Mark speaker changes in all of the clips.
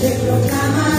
Speaker 1: se mantiene.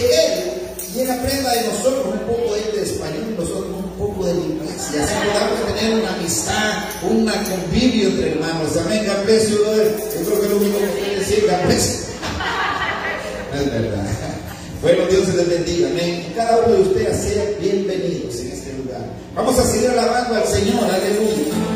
Speaker 2: de él y él aprenda de nosotros un poco de este español, nosotros un poco de inglés. Y así podamos tener una amistad, un convivio entre hermanos. Amén, Gaprecio, yo creo que lo único que quiere decir Gaprecio. Es verdad. Bueno, Dios les bendiga. Amén. Cada uno de ustedes sea bienvenidos en este lugar. Vamos a seguir alabando al Señor. Aleluya.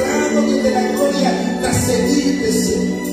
Speaker 2: Cerrado desde la gloria tras seguirte, Señor.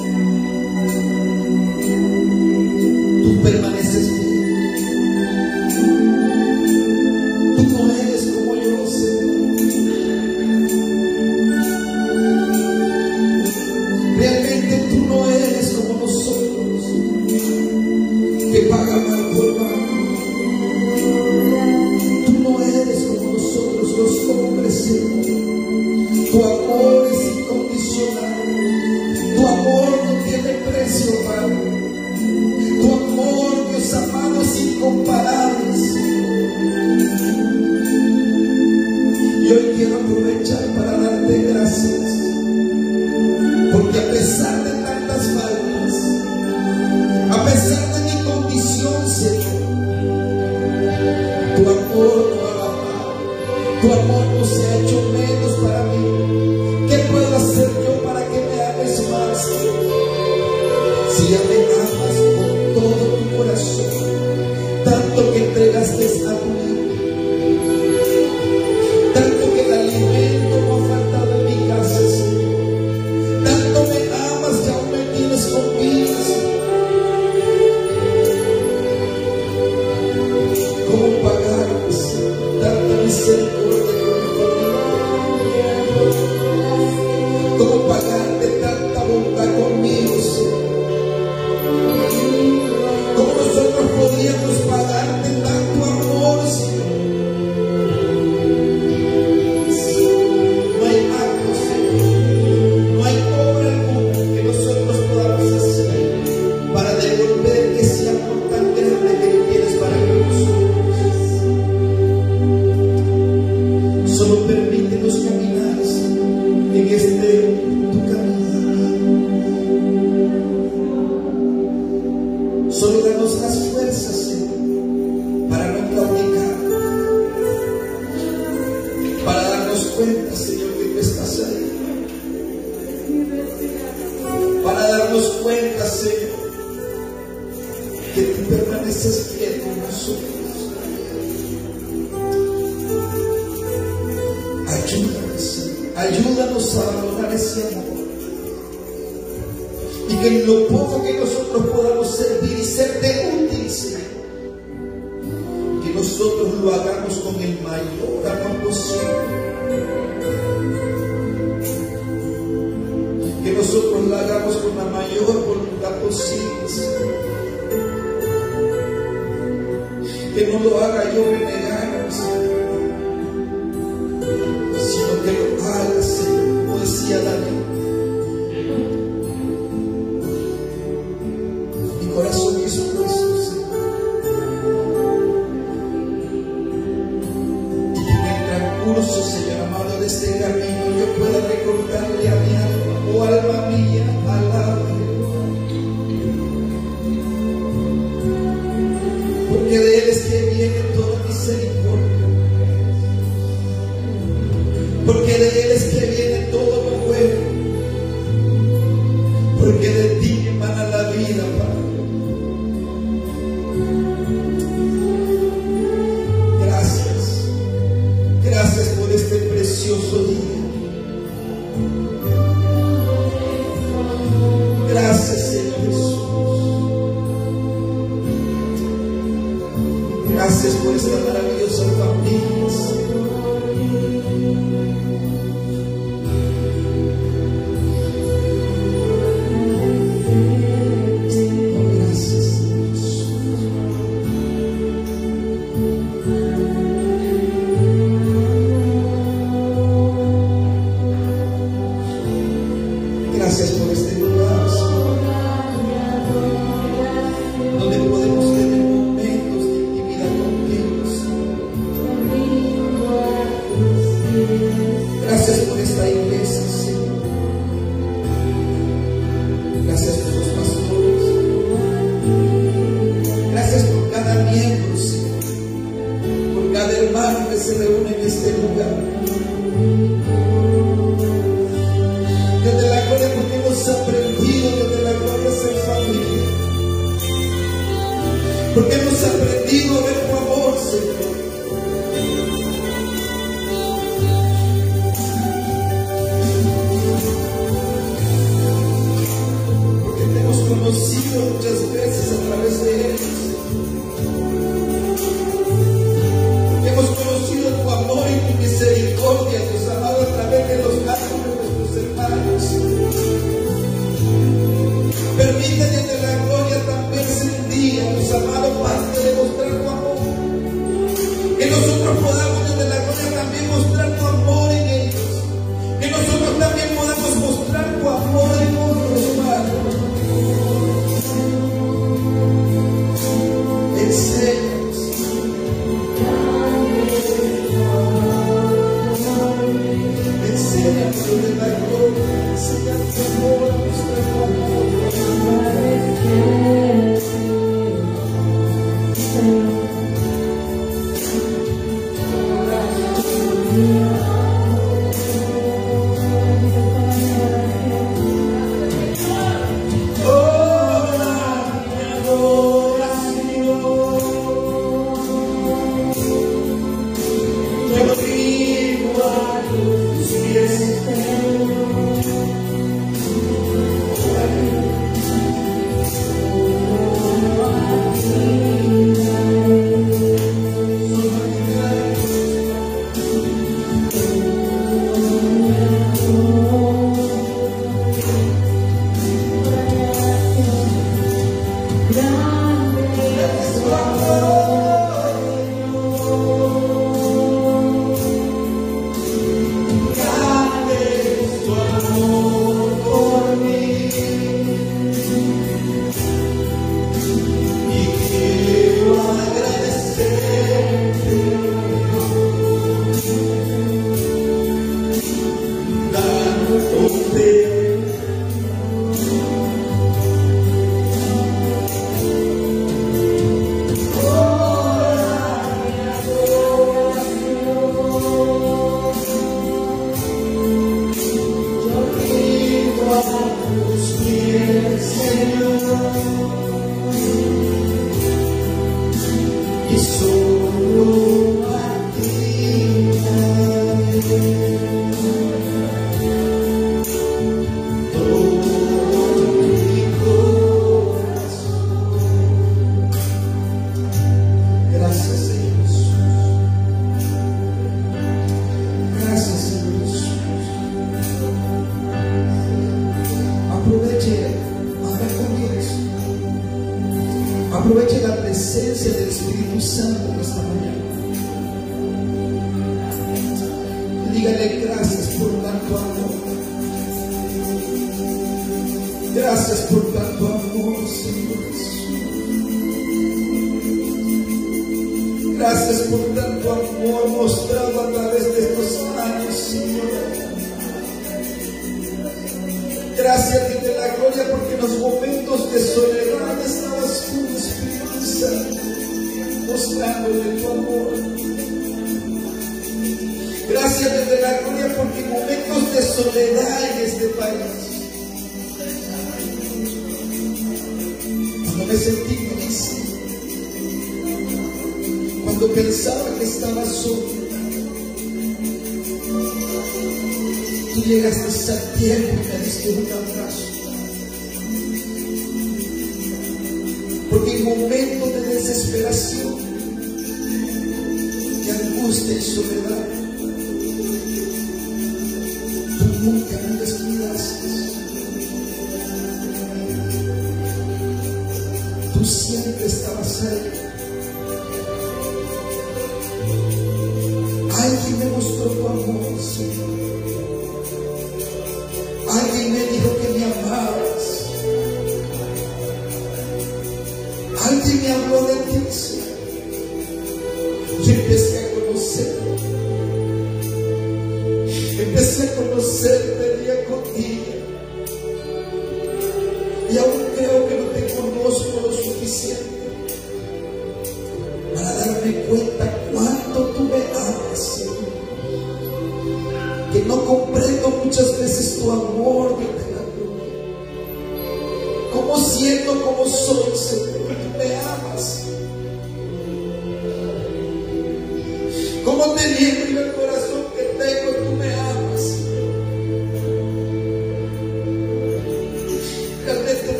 Speaker 2: Él es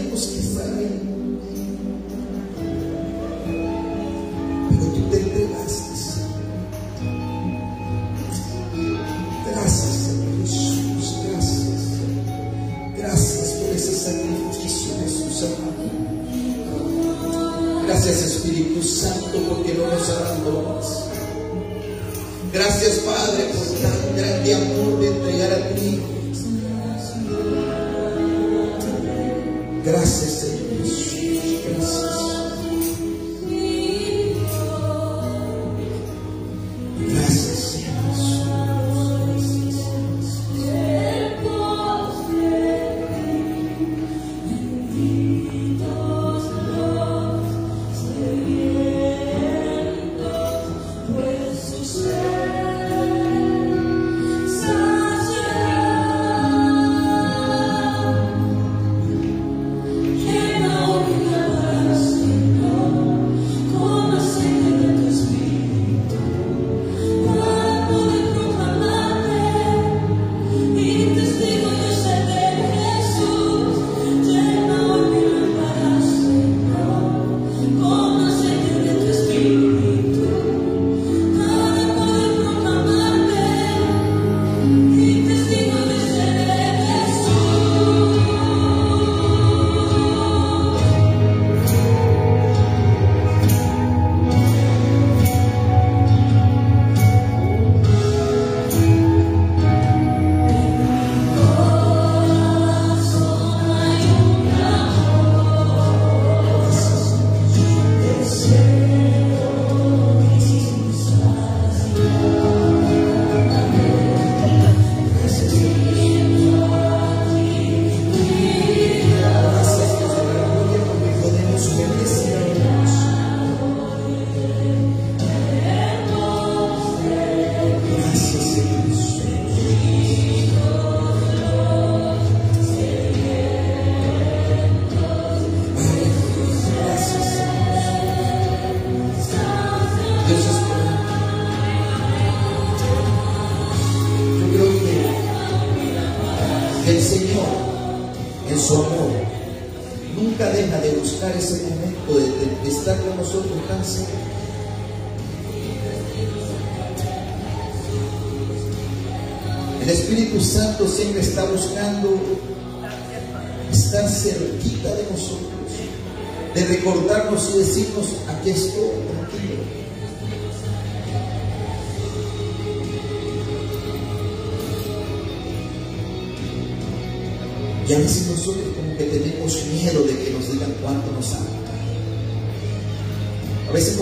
Speaker 2: tenemos que estar bien. Pero tú te entregaste. Gracias, Jesús. Gracias. Gracias por ese sacrificio, Jesús amado. Gracias, Espíritu Santo, porque no nos abandonas. Gracias, Padre, por tan grande amor.
Speaker 3: Y a veces nosotros como que tenemos miedo de que nos digan cuánto nos aman. A veces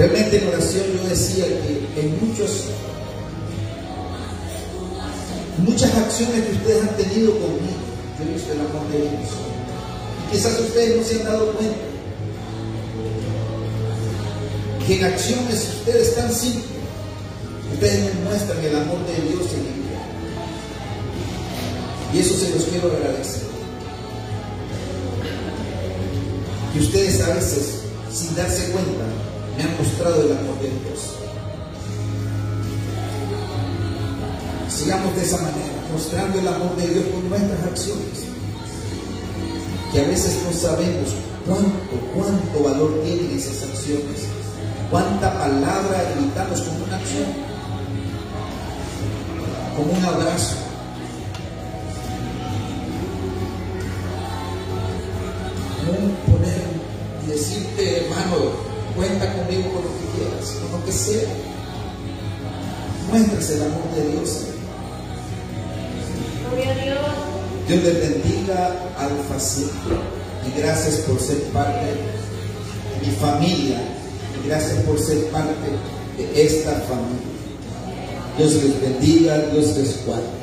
Speaker 3: Realmente en oración yo decía que en muchos, muchas acciones que ustedes han tenido conmigo, yo he visto el amor de Dios. Y quizás ustedes no se han dado cuenta que en acciones ustedes tan simples, ustedes me muestran el amor de Dios en vida. Y eso se los quiero agradecer. Y ustedes a veces, sin darse cuenta, me han mostrado el amor de Dios. Sigamos de esa manera, mostrando el amor de Dios con nuestras acciones. Que a veces no sabemos cuánto, cuánto valor tienen esas acciones cuánta palabra evitamos como una acción, como un abrazo. Como un poner y decirte, hermano, cuenta conmigo con lo que quieras, con lo que sea. Muéstrase el amor de Dios. Gloria a Dios. Dios le bendiga al facilito y gracias por ser parte de mi familia Gracias por ser parte de esta familia. Dios les bendiga, Dios les guarde.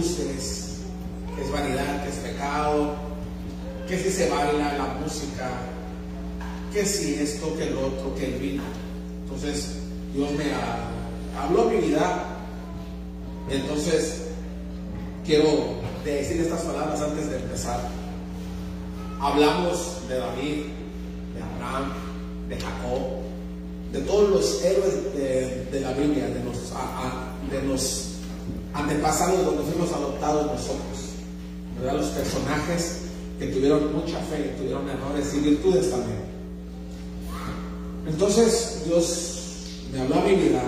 Speaker 3: Luces, que es vanidad, que es pecado, que si se baila la música, que si esto, que el otro, que el vino. Entonces, Dios me habló mi vida. Entonces, quiero decir estas palabras antes de empezar. Hablamos de David, de Abraham, de Jacob, de todos los héroes de, la Biblia, de los, de los antepasados donde fuimos adoptados nosotros. Los personajes que tuvieron mucha fe, tuvieron errores y virtudes también. Entonces Dios me habló a mi vida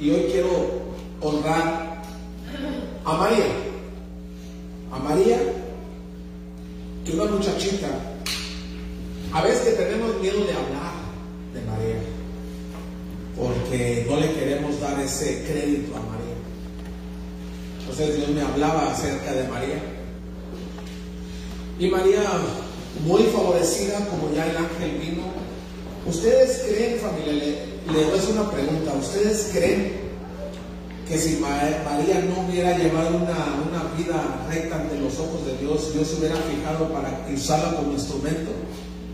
Speaker 3: y hoy quiero honrar a María. A María, que una muchachita, a veces que tenemos miedo de hablar de María, porque no le queremos dar ese crédito a María. Entonces Dios me hablaba acerca de María. Y María, muy favorecida, como ya el ángel vino. ¿Ustedes creen, familia? Le, le voy a hacer una pregunta. ¿Ustedes creen que si María no hubiera llevado una, una, vida recta ante los ojos de Dios, Dios se hubiera fijado para usarla como instrumento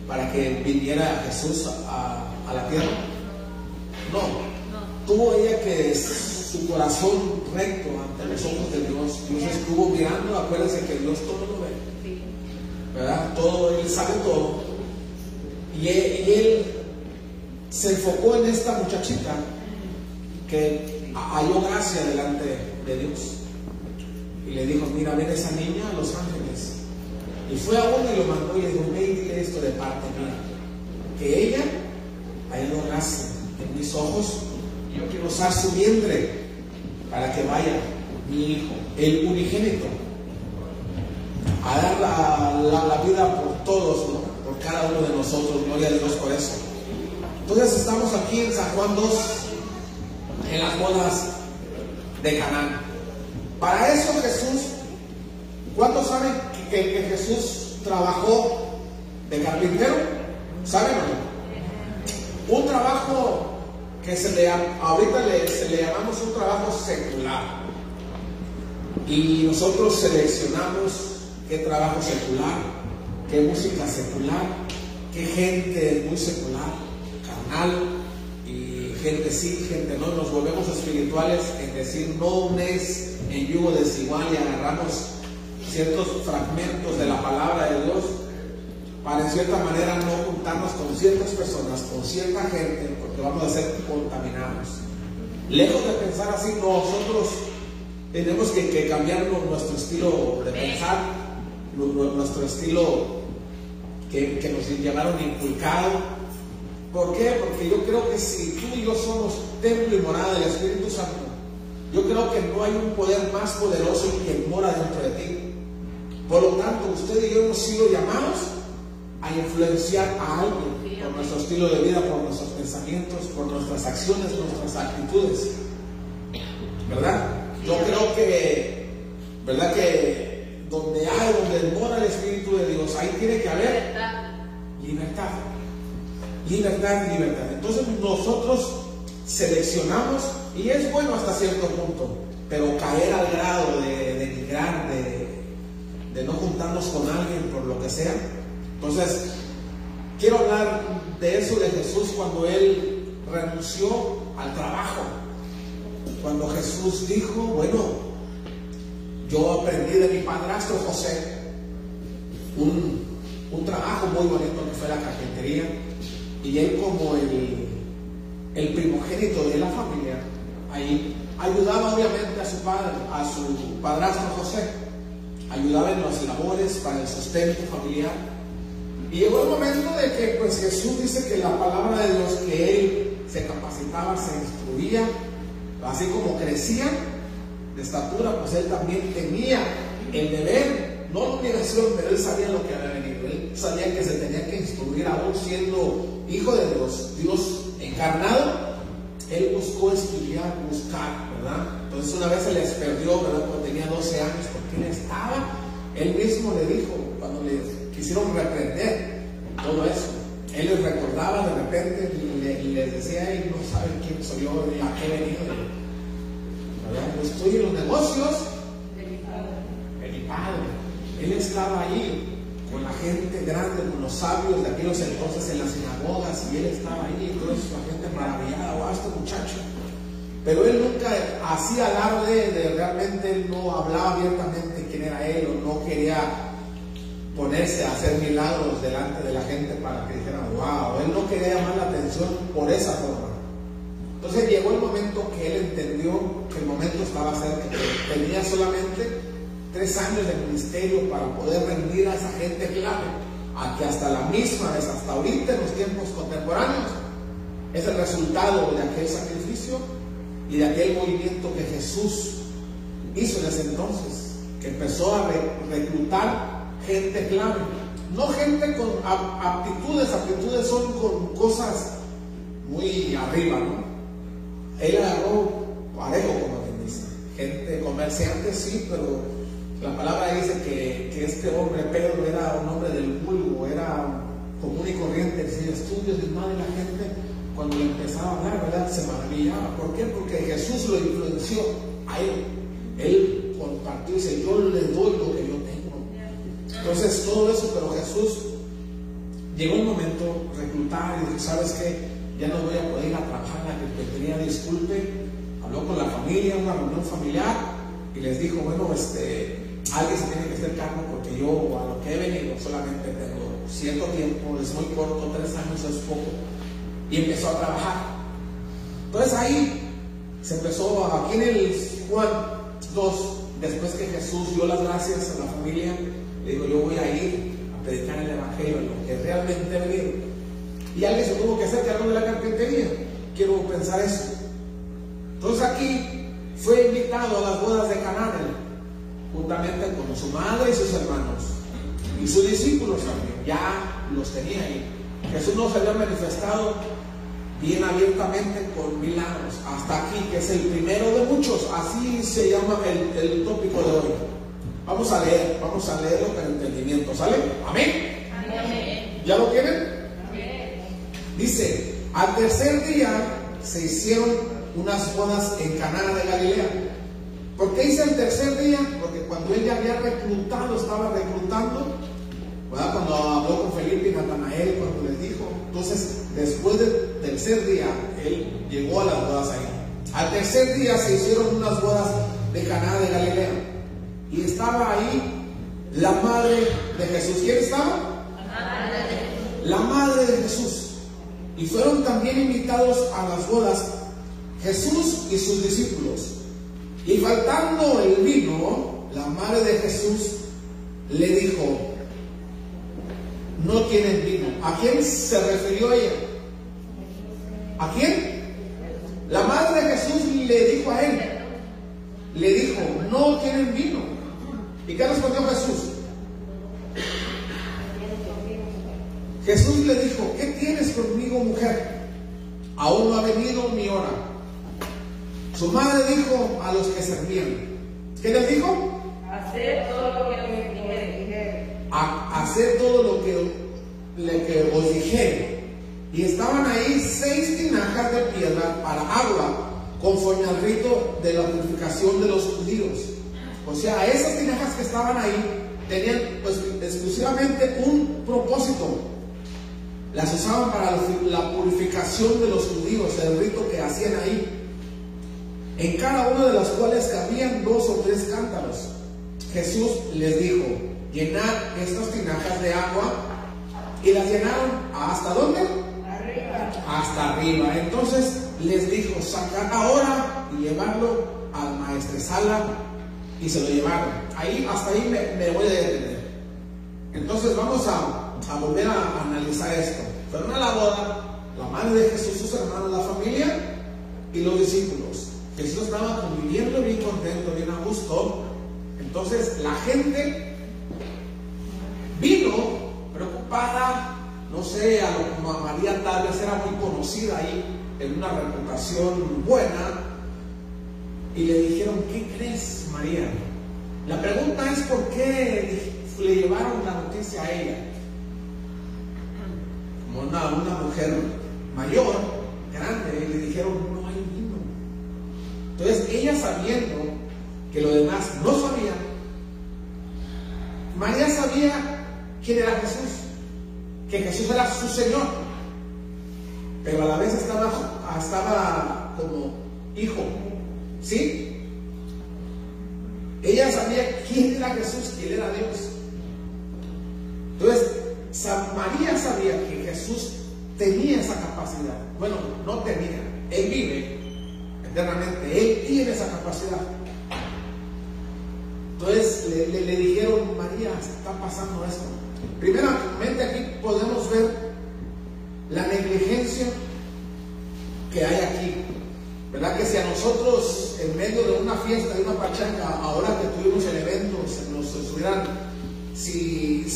Speaker 3: para que viniera Jesús a, a la tierra? No. Tuvo ella que su corazón recto ante los ojos de Dios. Dios estuvo mirando, acuérdense que Dios todo lo ve. ¿Verdad? Todo, Él sabe todo. Y él, se enfocó en esta muchachita que halló gracia delante de Dios. Y le dijo, mira, ven esa niña a los ángeles. Y fue a uno y lo mandó y le dijo, ve y dile esto de parte mía. Que ella hallado gracia en mis ojos. Yo quiero usar su vientre para que vaya mi hijo, el unigénito, a dar la, vida por todos, por cada uno de nosotros. Gloria a Dios por eso. Entonces estamos aquí en San Juan 2, en las bodas de Canaán. Para eso Jesús, ¿cuántos saben que, que Jesús trabajó de carpintero? ¿Saben o no? Un trabajo que se le, ahorita le, se le llamamos un trabajo secular. Y nosotros seleccionamos qué trabajo secular, qué música secular, qué gente muy secular, carnal, y gente sí, gente no, nos volvemos espirituales en decir no unes en yugo desigual y agarramos ciertos fragmentos de la palabra de Dios para en cierta manera no juntarnos con ciertas personas, con cierta gente, porque vamos a ser contaminados. Lejos de pensar así, nosotros tenemos que, que cambiar nuestro estilo de pensar, nuestro estilo que, que nos llevaron inculcado. ¿Por qué? Porque yo creo que si tú y yo somos templo y morada del Espíritu Santo, yo creo que no hay un poder más poderoso que mora dentro de ti. Por lo tanto, usted y yo hemos sido llamados a influenciar a alguien por nuestro estilo de vida, por nuestros pensamientos, por nuestras acciones, nuestras actitudes. ¿Verdad? Yo creo que, ¿verdad? Que donde hay, donde mora el Espíritu de Dios, ahí tiene que haber libertad. Libertad libertad. Entonces nosotros seleccionamos, y es bueno hasta cierto punto, pero caer al grado de denigrar, de, de no juntarnos con alguien por lo que sea. Entonces, quiero hablar de eso de Jesús cuando él renunció al trabajo. Cuando Jesús dijo, bueno, yo aprendí de mi padrastro José un, trabajo muy bonito que fue la carpintería y él como el, el primogénito de la familia, ahí ayudaba obviamente a su padre, a su padrastro José, ayudaba en las labores para el sustento familiar. Y llegó el momento de que pues Jesús dice que la palabra de Dios, que él se capacitaba, se instruía, así como crecía, de estatura, pues él también tenía el deber, no la obligación, pero él sabía lo que había venido. Él sabía que se tenía que instruir, aún siendo hijo de Dios, Dios encarnado. Él buscó estudiar, buscar, ¿verdad? Entonces una vez se les perdió, ¿verdad? Cuando tenía 12 años, porque él estaba, él mismo le dijo, cuando le quisieron reprender todo eso, él les recordaba de repente y, les decía, él no saben quién soy yo, a qué venido. Estoy en los negocios de mi padre. Él estaba ahí con la gente grande, con los sabios de aquellos entonces en las sinagogas, y él estaba ahí, entonces la gente maravillada, wow, este muchacho. Pero él nunca hacía alarde de realmente, él no hablaba abiertamente quién era él, o no quería ponerse a hacer milagros delante de la gente para que dijeran, wow, él no quería llamar la atención por esa forma. Entonces llegó el momento que él entendió que el momento estaba cerca, tenía solamente tres años de ministerio para poder rendir a esa gente clave, a que hasta la misma vez, hasta ahorita en los tiempos contemporáneos, es el resultado de aquel sacrificio y de aquel movimiento que Jesús hizo en ese entonces, que empezó a reclutar gente clave. No gente con aptitudes, aptitudes son con cosas muy arriba, ¿no? Él agarró parejo, como quien dice. Gente comerciante, sí, pero la palabra dice que, que, este hombre, Pedro, era un hombre del vulgo, era común y corriente, sin estudios ni nada la gente, cuando le empezaba a hablar, ¿verdad? Se maravillaba. ¿Por qué? Porque Jesús lo influenció a él. Él compartió y dice, yo le doy lo que. Entonces, todo eso, pero Jesús llegó un momento reclutar y dijo, ¿sabes qué? ya no voy a poder ir a trabajar la que tenía disculpe, habló con la familia, una reunión familiar, y les dijo, bueno, este, alguien se tiene que hacer cargo porque yo a lo que he venido solamente tengo cierto tiempo, es muy corto, tres años es poco, y empezó a trabajar. Entonces ahí se empezó, aquí en el Juan 2, después que Jesús dio las gracias a la familia, le dijo, yo voy a ir a predicar el Evangelio, lo que realmente he venido. Y alguien se tuvo que hacer cargo de la carpintería. Quiero pensar eso. Entonces aquí fue invitado a las bodas de Canaán, juntamente con su madre y sus hermanos. Y sus discípulos también, ya los tenía ahí. Jesús nos había manifestado bien abiertamente con milagros. Hasta aquí, que es el primero de muchos. Así se llama el, el tópico de hoy. Vamos a leer, vamos a leerlo con entendimiento. ¿Sale? Amén. Amén. ¿Ya lo tienen? Dice, al tercer día se hicieron unas bodas en Caná de Galilea. ¿Por qué dice el tercer día? Porque cuando él ya había reclutado, estaba reclutando, cuando habló con Felipe y Natanael, cuando les dijo, entonces después del tercer día, él llegó a las bodas ahí. Al tercer día se hicieron unas bodas de Caná de Galilea. Y estaba ahí la madre de Jesús. ¿Quién estaba? La madre de Jesús. Y fueron también invitados a las bodas Jesús y sus discípulos. Y faltando el vino, la madre de Jesús le dijo, no tienen vino. ¿A quién se refirió ella? ¿A quién? La madre de Jesús le dijo a él, le dijo, no tienen vino. ¿Y qué respondió Jesús? Jesús le dijo, ¿qué tienes conmigo, mujer? Aún no ha venido mi hora. Su madre dijo a los que servían, ¿qué les dijo?
Speaker 1: Hacer todo lo que me dijere.
Speaker 3: hacer todo lo que, le, que os dije. Y estaban ahí seis tinajas de piedra para agua, conforme al rito de la purificación de los judíos. O sea, esas tinajas que estaban ahí tenían pues, exclusivamente un propósito, las usaban para la purificación de los judíos, el rito que hacían ahí, en cada una de las cuales cabían dos o tres cántaros. Jesús les dijo, llenad estas tinajas de agua y las llenaron hasta dónde?
Speaker 1: Arriba.
Speaker 3: Hasta arriba. Entonces les dijo, sacad ahora y llevarlo al maestresala y se lo llevaron. Ahí, hasta ahí me, voy a detener. Entonces vamos a a volver a analizar esto. Fueron a la boda, la madre de Jesús, sus hermanos, la familia y los discípulos. Jesús estaba conviviendo bien contento, bien a gusto. Entonces la gente vino preocupada, no sé, a lo María tal vez era muy conocida ahí, en una reputación buena, y le dijeron, ¿qué crees, María? La pregunta es por qué le llevaron la noticia a ella una, una mujer mayor, grande, y le dijeron, no hay vino. Entonces ella sabiendo que los demás no sabían, María sabía quién era Jesús, que Jesús era su Señor, pero a la vez estaba como hijo, ¿sí? Ella sabía quién era Jesús, quién era Dios. Entonces, San María sabía que Jesús tenía esa capacidad. Bueno, no tenía, Él vive eternamente, Él tiene esa capacidad. Entonces, le- le dijeron, María, está pasando esto. Primeramente aquí podemos ver la negligencia que hay aquí. ¿Verdad que si a nosotros en medio de una fiesta, de una pachanga, ahora que tuvimos el evento, se nos estuvieran, si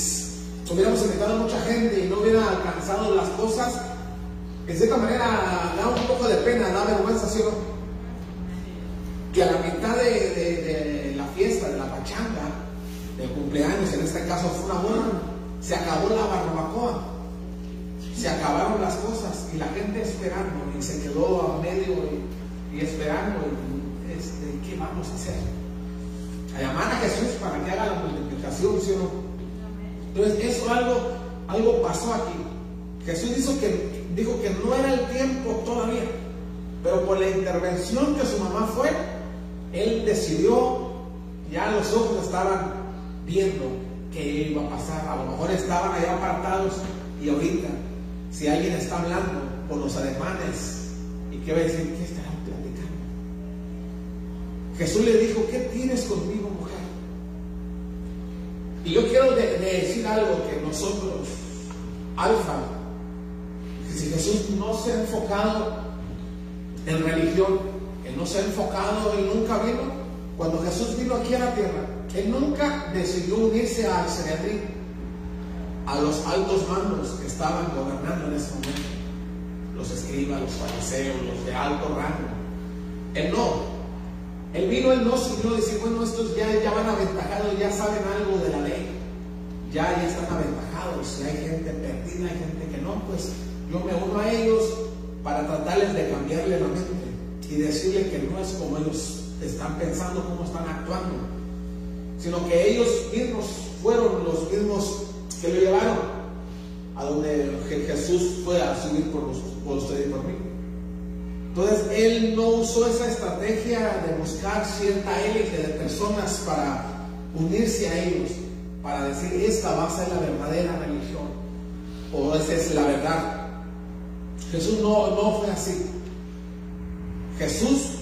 Speaker 3: hubiéramos invitado a mucha gente y no hubiera alcanzado las cosas, en cierta manera da un poco de pena, da vergüenza, ¿sí no? Que a la mitad de, de- de la fiesta, de la pachanga, del cumpleaños, en este caso fue una boda, se acabó la barbacoa se acabaron las cosas y la gente esperando y se quedó a medio y, y esperando y, este, ¿qué vamos a hacer? A llamar a Jesús para que haga la multiplicación, ¿sí o no? Entonces eso algo, algo pasó aquí. Jesús dijo que, dijo que no era el tiempo todavía, pero por la intervención que su mamá fue, él decidió, ya los ojos estaban viendo que iba a pasar, a lo mejor estaban allá apartados y ahorita, si alguien está hablando por los ademanes, ¿y qué va a decir? ¿Qué platicando? Jesús le dijo, ¿qué tienes conmigo, mujer? Y yo quiero de- de decir algo que nosotros, Alfa, que si Jesús no se ha enfocado en religión, que no se ha enfocado y nunca vino, cuando Jesús vino aquí a la tierra, Él nunca decidió unirse a los altos mandos que estaban gobernando en ese momento, los escribas, los fariseos, los de alto rango. Él no. Él vino, él no siguió decir, bueno, estos ya, ya van aventajados, ya saben algo de la ley, ya, ya están aventajados, si hay gente perdida, hay gente que no, pues yo me uno a ellos para tratarles de cambiarle la mente y decirle que no es como ellos están pensando, cómo están actuando, sino que ellos mismos fueron los mismos que lo llevaron a donde Je- Jesús fue a subir por, los- por usted y por mí. Entonces él no usó esa estrategia de buscar cierta élite de personas para unirse a ellos, para decir esta va a ser la verdadera religión o esa es la verdad. Jesús no, no fue así. Jesús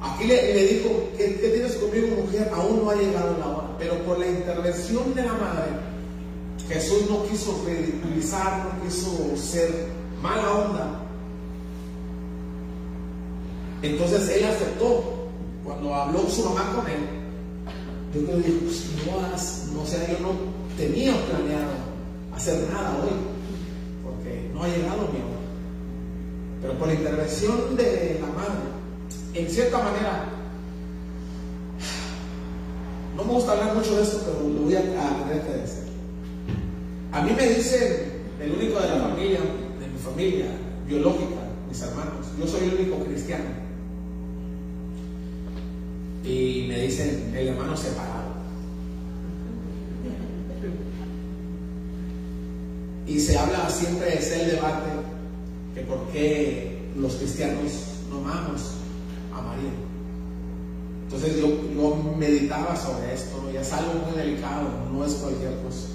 Speaker 3: aquí le, le dijo, ¿qué, qué tienes conmigo mujer? Aún no ha llegado la hora, pero por la intervención de la madre, Jesús no quiso ridiculizar, no quiso ser mala onda. Entonces él aceptó. Cuando habló su mamá con él, yo le dije, pues no, no sé, yo no tenía planeado hacer nada hoy, porque no ha llegado mi hora. Pero por la intervención de la madre, en cierta manera, no me gusta hablar mucho de esto, pero lo voy a, tener que decir. A mí me dicen, el único de la familia, de mi familia biológica, mis hermanos, yo soy el único cristiano. Y me dicen el hermano separado. Y se habla siempre, es el debate, que por qué los cristianos no amamos a María. Entonces yo, yo meditaba sobre esto, ¿no? y es algo muy delicado, no es cualquier cosa.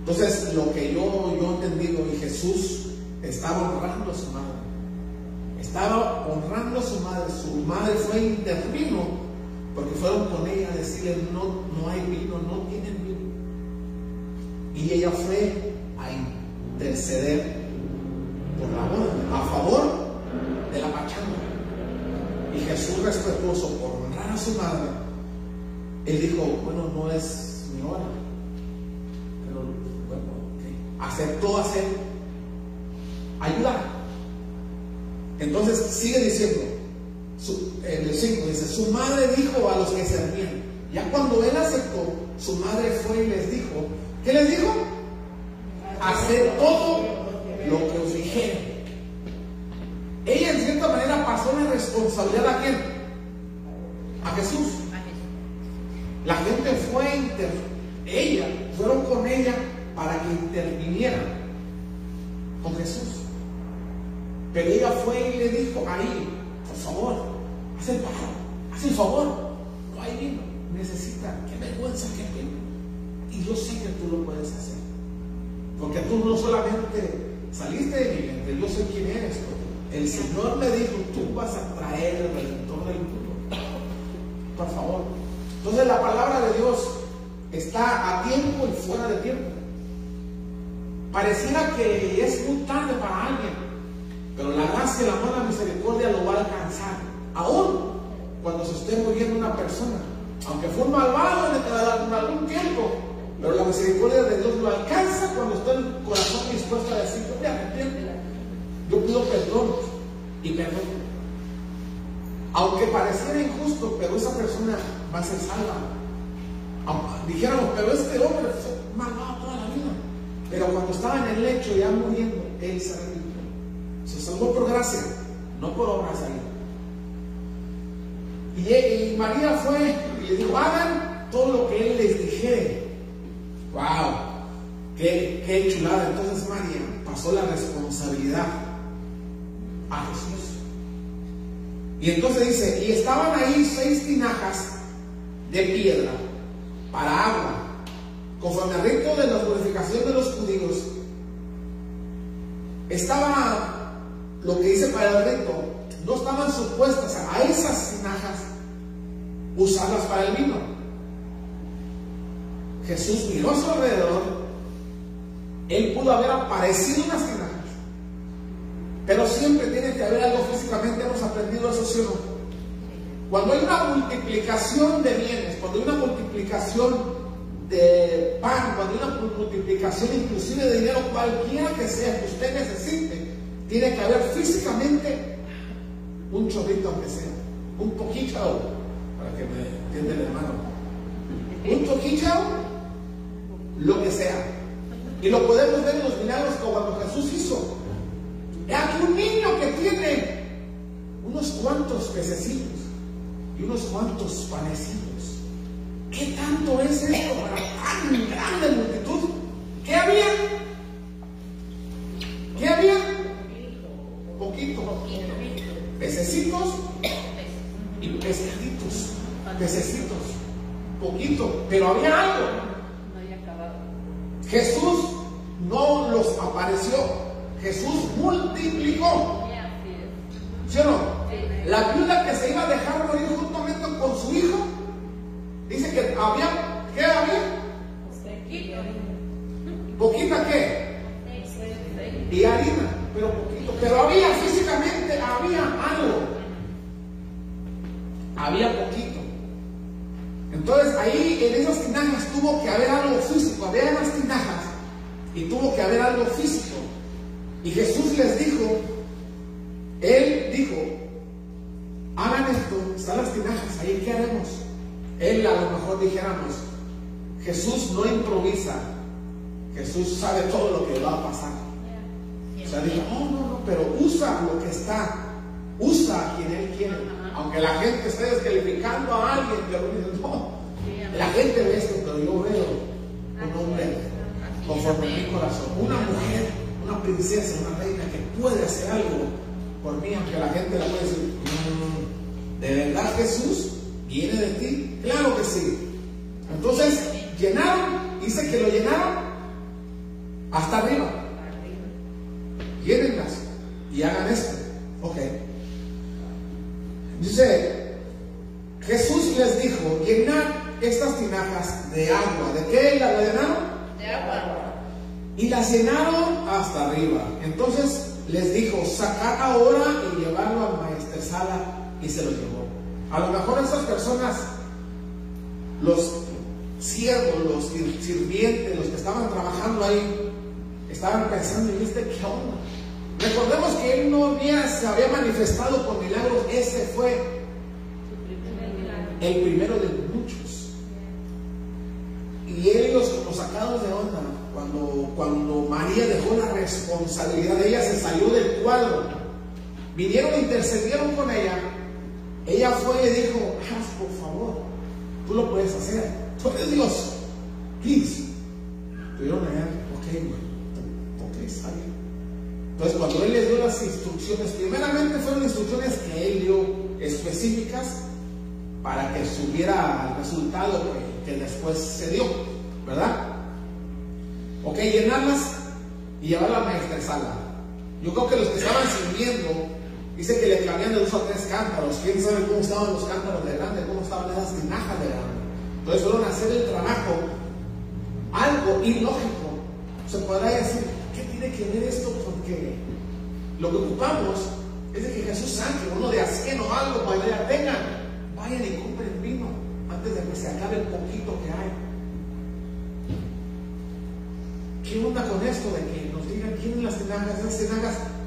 Speaker 3: Entonces, lo que yo, yo he entendido, y Jesús estaba honrando a su madre. Estaba honrando a su madre. Su madre fue intervino porque fueron con ella a decirle: no, no hay vino, no tienen vino. Y ella fue a interceder por la boda, a favor de la pachanga. Y Jesús, respetuoso por honrar a su madre, él dijo: Bueno, no es mi hora. Pero bueno, ok. aceptó hacer ayudar. Entonces sigue diciendo, su- en el 5 dice, su madre dijo a los que servían, ya cuando él aceptó, su madre fue y les dijo, ¿qué les dijo? Hacer todo lo que os dijeron. Ella en cierta manera pasó la responsabilidad a quién? A Jesús. La gente fue, inter- ella, fueron con ella para que intervinieran con Jesús. Pero ella fue y le dijo, ahí, por favor, haz el paro, haz el favor, no hay vino, necesita, qué vergüenza que vino. Y yo sé que tú lo puedes hacer. Porque tú no solamente saliste de mi mente, yo sé quién eres. El Señor me dijo, tú vas a traer el redentor del mundo. Por favor, Entonces la palabra de Dios está a tiempo y fuera de tiempo. Pareciera que es muy tarde para alguien, pero la gracia, la misericordia lo va a alcanzar. Aún cuando se esté muriendo una persona, aunque fue un malvado en algún tiempo, pero la misericordia de Dios lo alcanza cuando está el corazón dispuesto a decir, yo me arrepiento, yo pido perdón y perdón. Aunque pareciera injusto, pero esa persona va a ser salva. dijéramos, pero este hombre fue malvado toda la vida. Pero cuando estaba en el lecho ya muriendo, él se arrepintió. Se salvó por gracia, no por obras ahí. Y, María fue y le dijo, hagan todo lo que él les dijere. ¡Wow! ¡Qué, qué chulada! Entonces María pasó la responsabilidad a Jesús. Y entonces dice, y estaban ahí seis tinajas de piedra para agua, conforme al rito de la purificación de los judíos. Estaba lo que dice para el rito, no estaban supuestas a esas tinajas usarlas para el vino. Jesús miró a su alrededor, él pudo haber aparecido unas tinajas, pero siempre tiene que haber algo físicamente, hemos aprendido eso, ¿sí? Cuando hay una multiplicación de bienes, cuando hay una multiplicación de pan, cuando hay una multiplicación inclusive de dinero, cualquiera que sea que usted necesite, tiene que haber físicamente un chorrito aunque sea, un poquito, para que me entienda el hermano, un poquito, lo que sea. Y lo podemos ver en los milagros como cuando Jesús hizo. Hay un niño que tiene unos cuantos pececitos y unos cuantos panecitos. ¿Qué tanto es esto para tan grande multitud? Pececitos y pescaditos. Pececitos. Poquito. Pero había algo. Jesús no los apareció. Jesús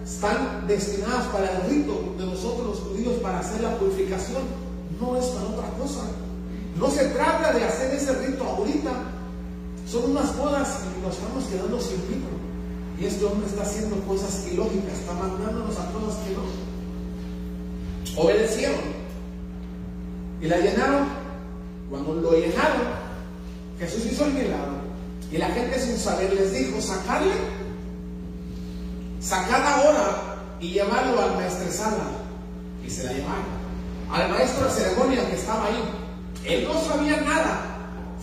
Speaker 3: Están destinadas para el rito de nosotros los judíos para hacer la purificación, no es para otra cosa. No se trata de hacer ese rito ahorita, son unas bodas y nos estamos quedando sin vino. Y este hombre está haciendo cosas ilógicas, está mandándonos a todos que no. Obedecieron y la llenaron. Cuando lo llenaron, Jesús hizo el milagro. Y la gente sin saber les dijo, sacarle, sacad ahora y llevarlo al maestresala. Y se la llevaron. Al maestro de ceremonia que estaba ahí. Él no sabía nada.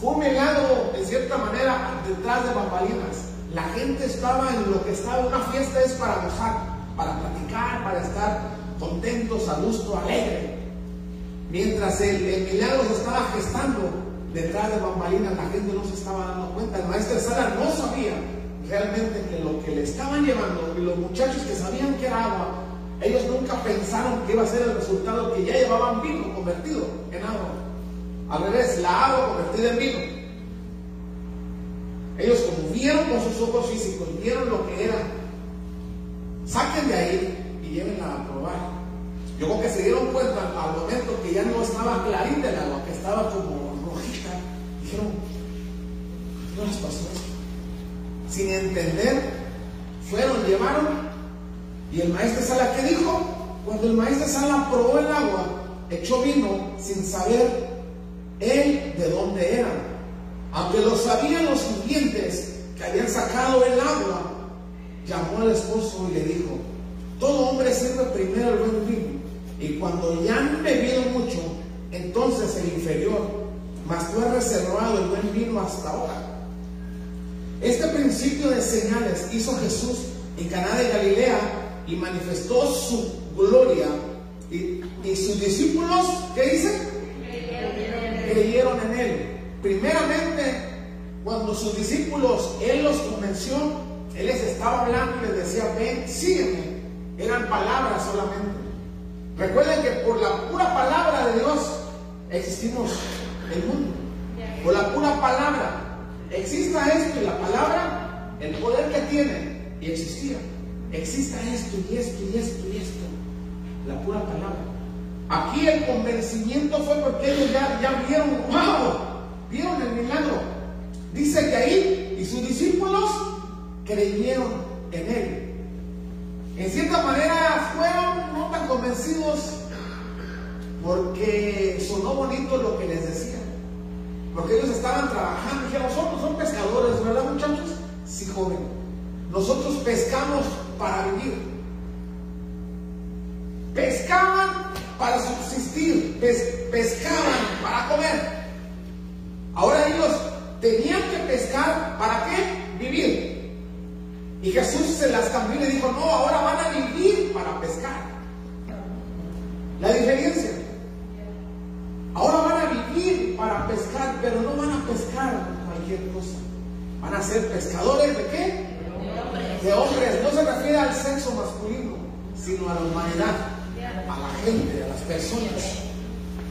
Speaker 3: Fue milagro, en cierta manera, detrás de bambalinas. La gente estaba en lo que estaba, una fiesta es para gozar, para platicar, para estar contentos, a gusto, alegre. Mientras el, el se estaba gestando detrás de bambalinas, la gente no se estaba dando cuenta. El maestro sala no sabía realmente que lo que le estaban llevando, y los muchachos que sabían que era agua, ellos nunca pensaron que iba a ser el resultado que ya llevaban vino convertido en agua. Al revés, la agua convertida en vino. Ellos como vieron con sus ojos físicos, vieron lo que era, saquen de ahí y llévenla a probar. Yo creo que se dieron cuenta al momento que ya no estaba clarita el agua, que estaba como rojita. Dijeron, ¿qué les pasó esto? Sin entender, fueron, llevaron. Y el maestro Sala, ¿qué dijo? Cuando el maestro Sala probó el agua, echó vino sin saber él de dónde era. Aunque lo sabían los sirvientes que habían sacado el agua, llamó al esposo y le dijo, todo hombre sirve primero el buen vino, y cuando ya han bebido mucho, entonces el inferior, mas tú has reservado el buen vino hasta ahora. Este principio de señales hizo Jesús en Caná de Galilea y manifestó su gloria. Y, y sus discípulos, ¿qué dicen? Creyeron en él. Primeramente, cuando sus discípulos, Él los convenció, Él les estaba hablando y les decía, ven, sígueme. Eran palabras solamente. Recuerden que por la pura palabra de Dios existimos el mundo. Por la pura palabra. Exista esto y la palabra, el poder que tiene, y existía. Exista esto y esto y esto y esto. La pura palabra. Aquí el convencimiento fue porque ellos ya, ya vieron, wow, vieron el milagro. Dice que ahí y sus discípulos creyeron en él. En cierta manera fueron no tan convencidos porque sonó bonito lo que les decía. Porque ellos estaban trabajando. Dijeron, nosotros son pescadores, ¿verdad muchachos? Sí, joven. Nosotros pescamos para vivir. Pescaban para subsistir, pes pescaban para comer. Ahora ellos tenían que pescar, ¿para qué? Vivir. Y Jesús se las cambió y le dijo, no, ahora van a vivir para pescar. La diferencia. Ahora van a vivir para pescar, pero no van a pescar cualquier cosa. Van a ser pescadores de qué? De hombres. No se refiere al sexo masculino, sino a la humanidad, a la gente, a las personas.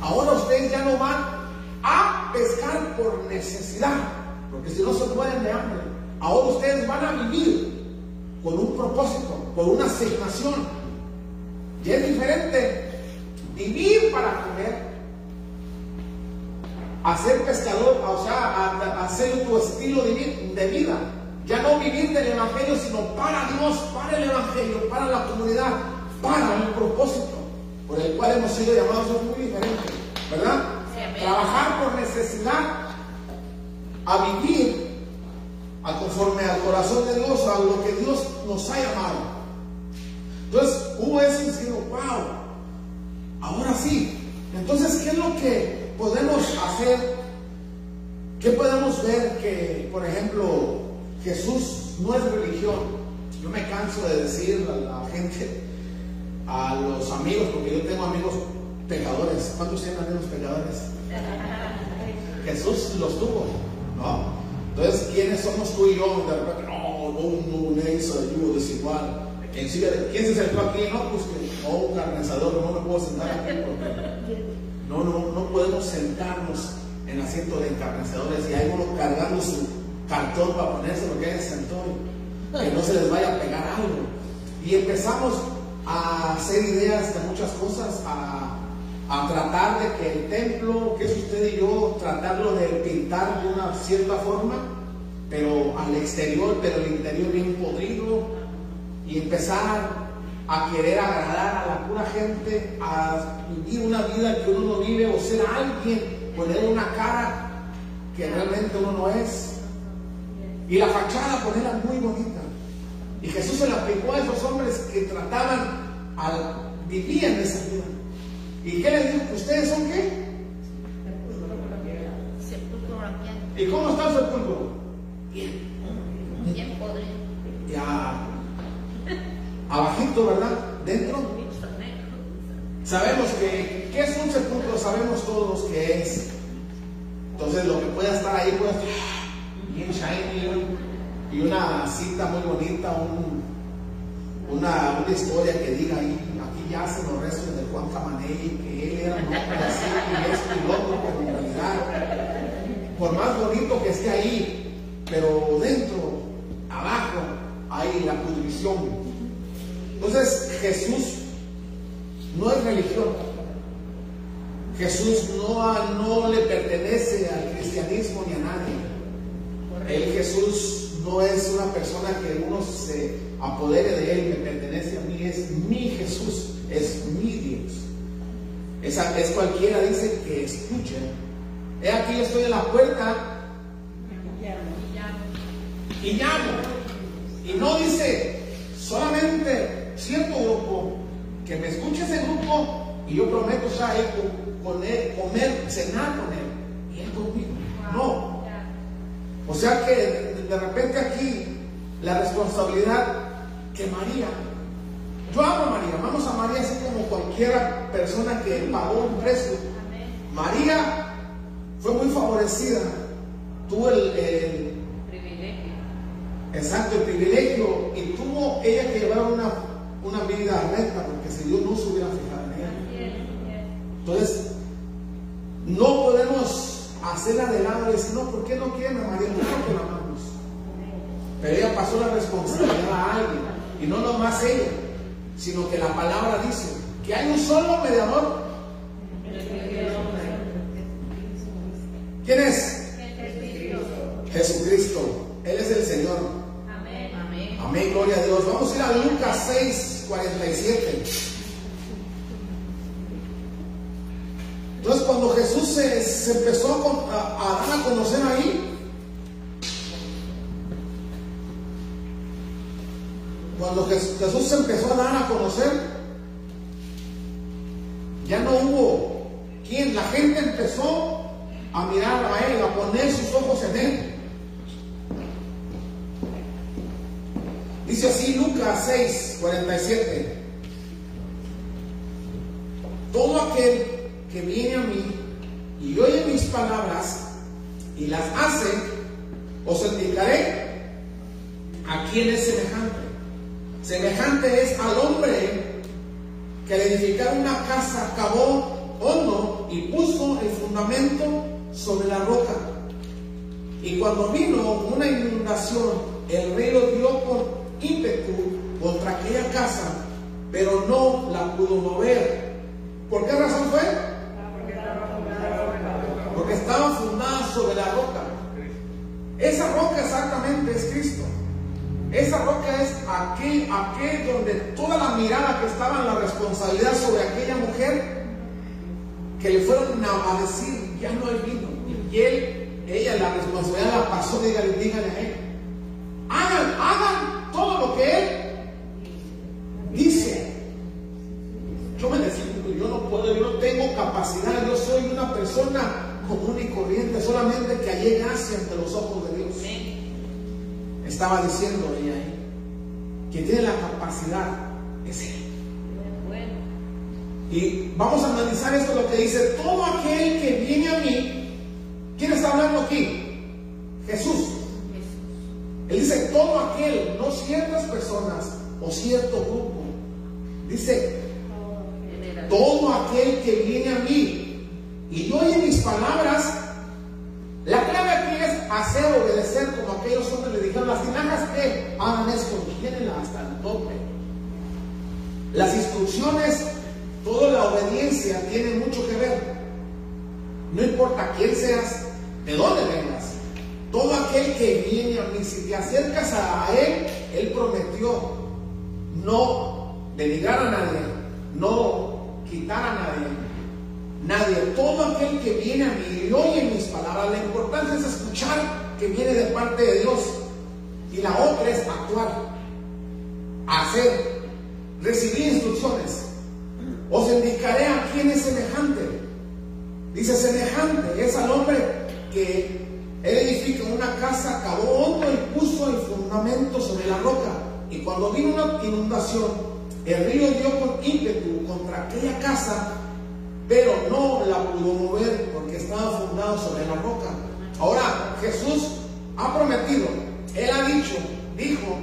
Speaker 3: Ahora ustedes ya no van a pescar por necesidad, porque si no se pueden de hambre. Ahora ustedes van a vivir con un propósito, con una asignación. Y es diferente vivir para comer, a ser pescador, o sea, a, a hacer tu estilo de vida. Ya no vivir del Evangelio, sino para Dios, para el Evangelio, para la comunidad, para el propósito por el cual hemos sido llamados es muy diferente, ¿verdad? Trabajar por necesidad a vivir a conforme al corazón de Dios, a lo que Dios nos ha llamado. Entonces hubo ese diciendo, wow, ahora sí. Entonces, ¿qué es lo que podemos hacer? ¿Qué podemos ver que, por ejemplo, Jesús no es religión? Yo me canso de decir a la gente, a los amigos, porque yo tengo amigos pecadores. ¿Cuántos tienen amigos pecadores? Que Jesús los tuvo, ¿no? Entonces, ¿quiénes somos tú y yo? De repente, no, no, no, no es ayudo desigual. ¿Quién, sigue- ¿Quién se sentó aquí? No, pues que, no, un carnezador, no me puedo sentar aquí porque no, no, no podemos sentarnos en asiento de encarnecedores y hay uno cargando su cartón para ponerse lo que es sentó que no se les vaya a pegar algo. Y empezamos a hacer ideas de muchas cosas, a, a tratar de que el templo, que es usted y yo, tratarlo de pintar de una cierta forma, pero al exterior, pero el interior bien podrido, y empezar a querer agradar a la pura gente, a vivir una vida que uno no vive o ser alguien, poner una cara que realmente uno no es. Y la fachada ponerla muy bonita. Y Jesús se la aplicó a esos hombres que trataban, al, vivían esa vida. ¿Y qué les dijo? ¿Ustedes son qué? ¿Y cómo está el sepulcro?
Speaker 4: bien podrido.
Speaker 3: Ya abajito, ¿verdad? Dentro. Sabemos que, ¿qué es un sepulcro? Sabemos todos que es. Entonces lo que pueda estar ahí puede bien shiny y una cita muy bonita, un- una, una historia que diga ahí, aquí yacen los restos de Juan Camaney, que él era un hombre así y esto y lo otro, realidad, por más bonito que esté ahí, pero dentro, abajo, hay la pudrición. Entonces Jesús no es religión. Jesús no, no le pertenece al cristianismo ni a nadie. El Jesús no es una persona que uno se apodere de él, me pertenece a mí, es mi Jesús, es mi Dios. Esa, es cualquiera, dice que escuche. He aquí yo estoy en la puerta y llamo. Y no dice solamente cierto grupo, que me escuche ese grupo y yo prometo ahí con, con él, comer, cenar con él. Y él conmigo. No. O sea que de, de repente aquí la responsabilidad que María, yo amo a María, vamos a María así como cualquier persona que pagó un precio. María fue muy favorecida, tuvo el, el-
Speaker 1: Privilegio.
Speaker 3: exacto el privilegio y tuvo ella que llevar una, una vida recta, porque si Dios no se hubiera fijado en ella. Entonces, no podemos hacerla de lado y decir, no, ¿por qué no quieren a María? No porque la amamos. Pero ella pasó la responsabilidad a alguien, y no nomás ella, sino que la palabra dice que hay un solo mediador. ¿Quién es? Conocer ahí, cuando Jes- Jesús empezó a dar a conocer, ya no hubo quien, la gente empezó a mirar a él, a poner sus ojos en él. Dice así Lucas 6, 47. Todo aquel que viene a mí y oye mis palabras y las hace, os indicaré a quién es semejante. Semejante es al hombre que al edificar una casa cavó hondo y puso el fundamento sobre la roca. Y cuando vino una inundación, el río dio por ímpetu contra aquella casa, pero no la pudo mover. ¿Por qué razón fue? Estaba fundada sobre la roca. Esa roca exactamente es Cristo. Esa roca es aquel, aquel donde toda la mirada que estaba en la responsabilidad sobre aquella mujer que le fueron a, decir, ya no hay vino. Y él, ella la responsabilidad la pasó, dígale, dígale a él. Hagan, hagan todo lo que él dice. Yo me defiendo, yo no puedo, yo no tengo capacidad, yo soy una persona común y corriente, solamente que hallé gracia ante los ojos de Dios. Estaba diciendo ella ahí, que tiene la capacidad, es Él.
Speaker 1: Bueno.
Speaker 3: Y vamos a analizar esto, lo que dice, todo aquel que viene a mí, ¿Quién está hablando aquí? Jesús. Él dice, todo aquel, no ciertas personas o cierto grupo. Dice, todo aquel que viene a mí y oye mis palabras, la clave aquí es hacer obedecer como aquellos hombres le dijeron, las tinajas que hagan esto, llénenla hasta el tope. Las instrucciones, toda la obediencia tiene mucho que ver. No importa quién seas, de dónde vengas. Todo aquel que viene a mí, si te acercas a Él, Él prometió no denigrar a nadie, no quitar a nadie. Nadie, todo aquel que viene a mí y oye mis palabras, la importancia es escuchar que viene de parte de Dios. Y la otra es actuar, hacer, recibir instrucciones. Os indicaré a quién es semejante. Dice semejante, es al hombre que él edifica una casa, cavó hondo y puso el fundamento sobre la roca. Y cuando vino una inundación, el río dio con ímpetu contra aquella casa, pero no la pudo mover porque estaba fundado sobre la roca. Ahora, Jesús ha prometido, Él ha dicho, dijo,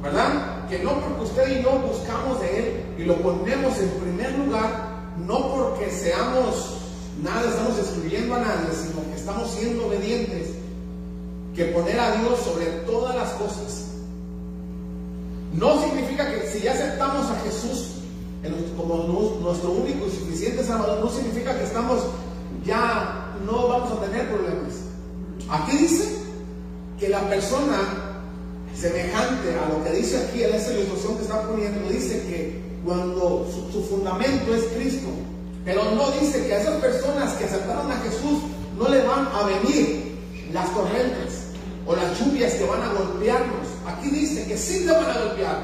Speaker 3: ¿verdad? Que no porque usted y yo buscamos de Él y lo ponemos en primer lugar, no porque seamos nada, estamos excluyendo a nadie, sino que estamos siendo obedientes, que poner a Dios sobre todas las cosas. No significa que si ya aceptamos a Jesús como nu- nuestro único y suficiente Salvador, no significa que estamos ya no vamos a tener problemas. Aquí dice que la persona semejante a lo que dice aquí en esa ilustración que está poniendo, dice que cuando su, su fundamento es Cristo, pero no dice que a esas personas que aceptaron a Jesús no le van a venir las corrientes o las lluvias que van a golpearnos. Aquí dice que sí te van a golpear,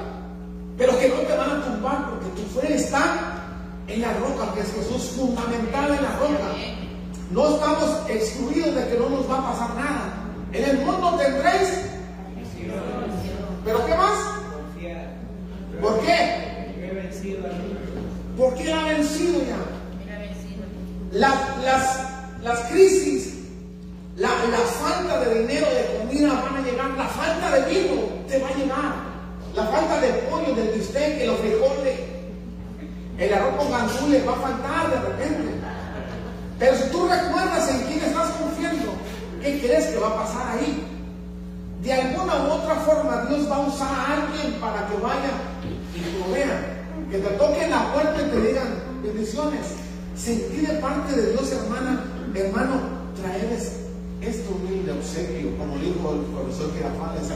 Speaker 3: pero que no te van a tumbar porque tu fe está en la roca, que es Jesús fundamental en la roca. No estamos excluidos de que no nos va a pasar nada. En el mundo tendréis, pero ¿qué más? ¿Por qué? Porque ha vencido ya. Las, las, las crisis, la, la falta de dinero, de comida van a llegar, la falta de vino te va a llegar, la falta de pollo, del bistec, los frijoles, el arroz con gandules va a faltar de repente. Pero si tú recuerdas en quién estás confiando, ¿qué crees que va a pasar ahí? De alguna u otra forma Dios va a usar a alguien para que vaya y provea. Que te toquen la puerta y te digan bendiciones. Sentir de parte de Dios, hermana, hermano, traerles este humilde obsequio, como dijo el profesor Girafales.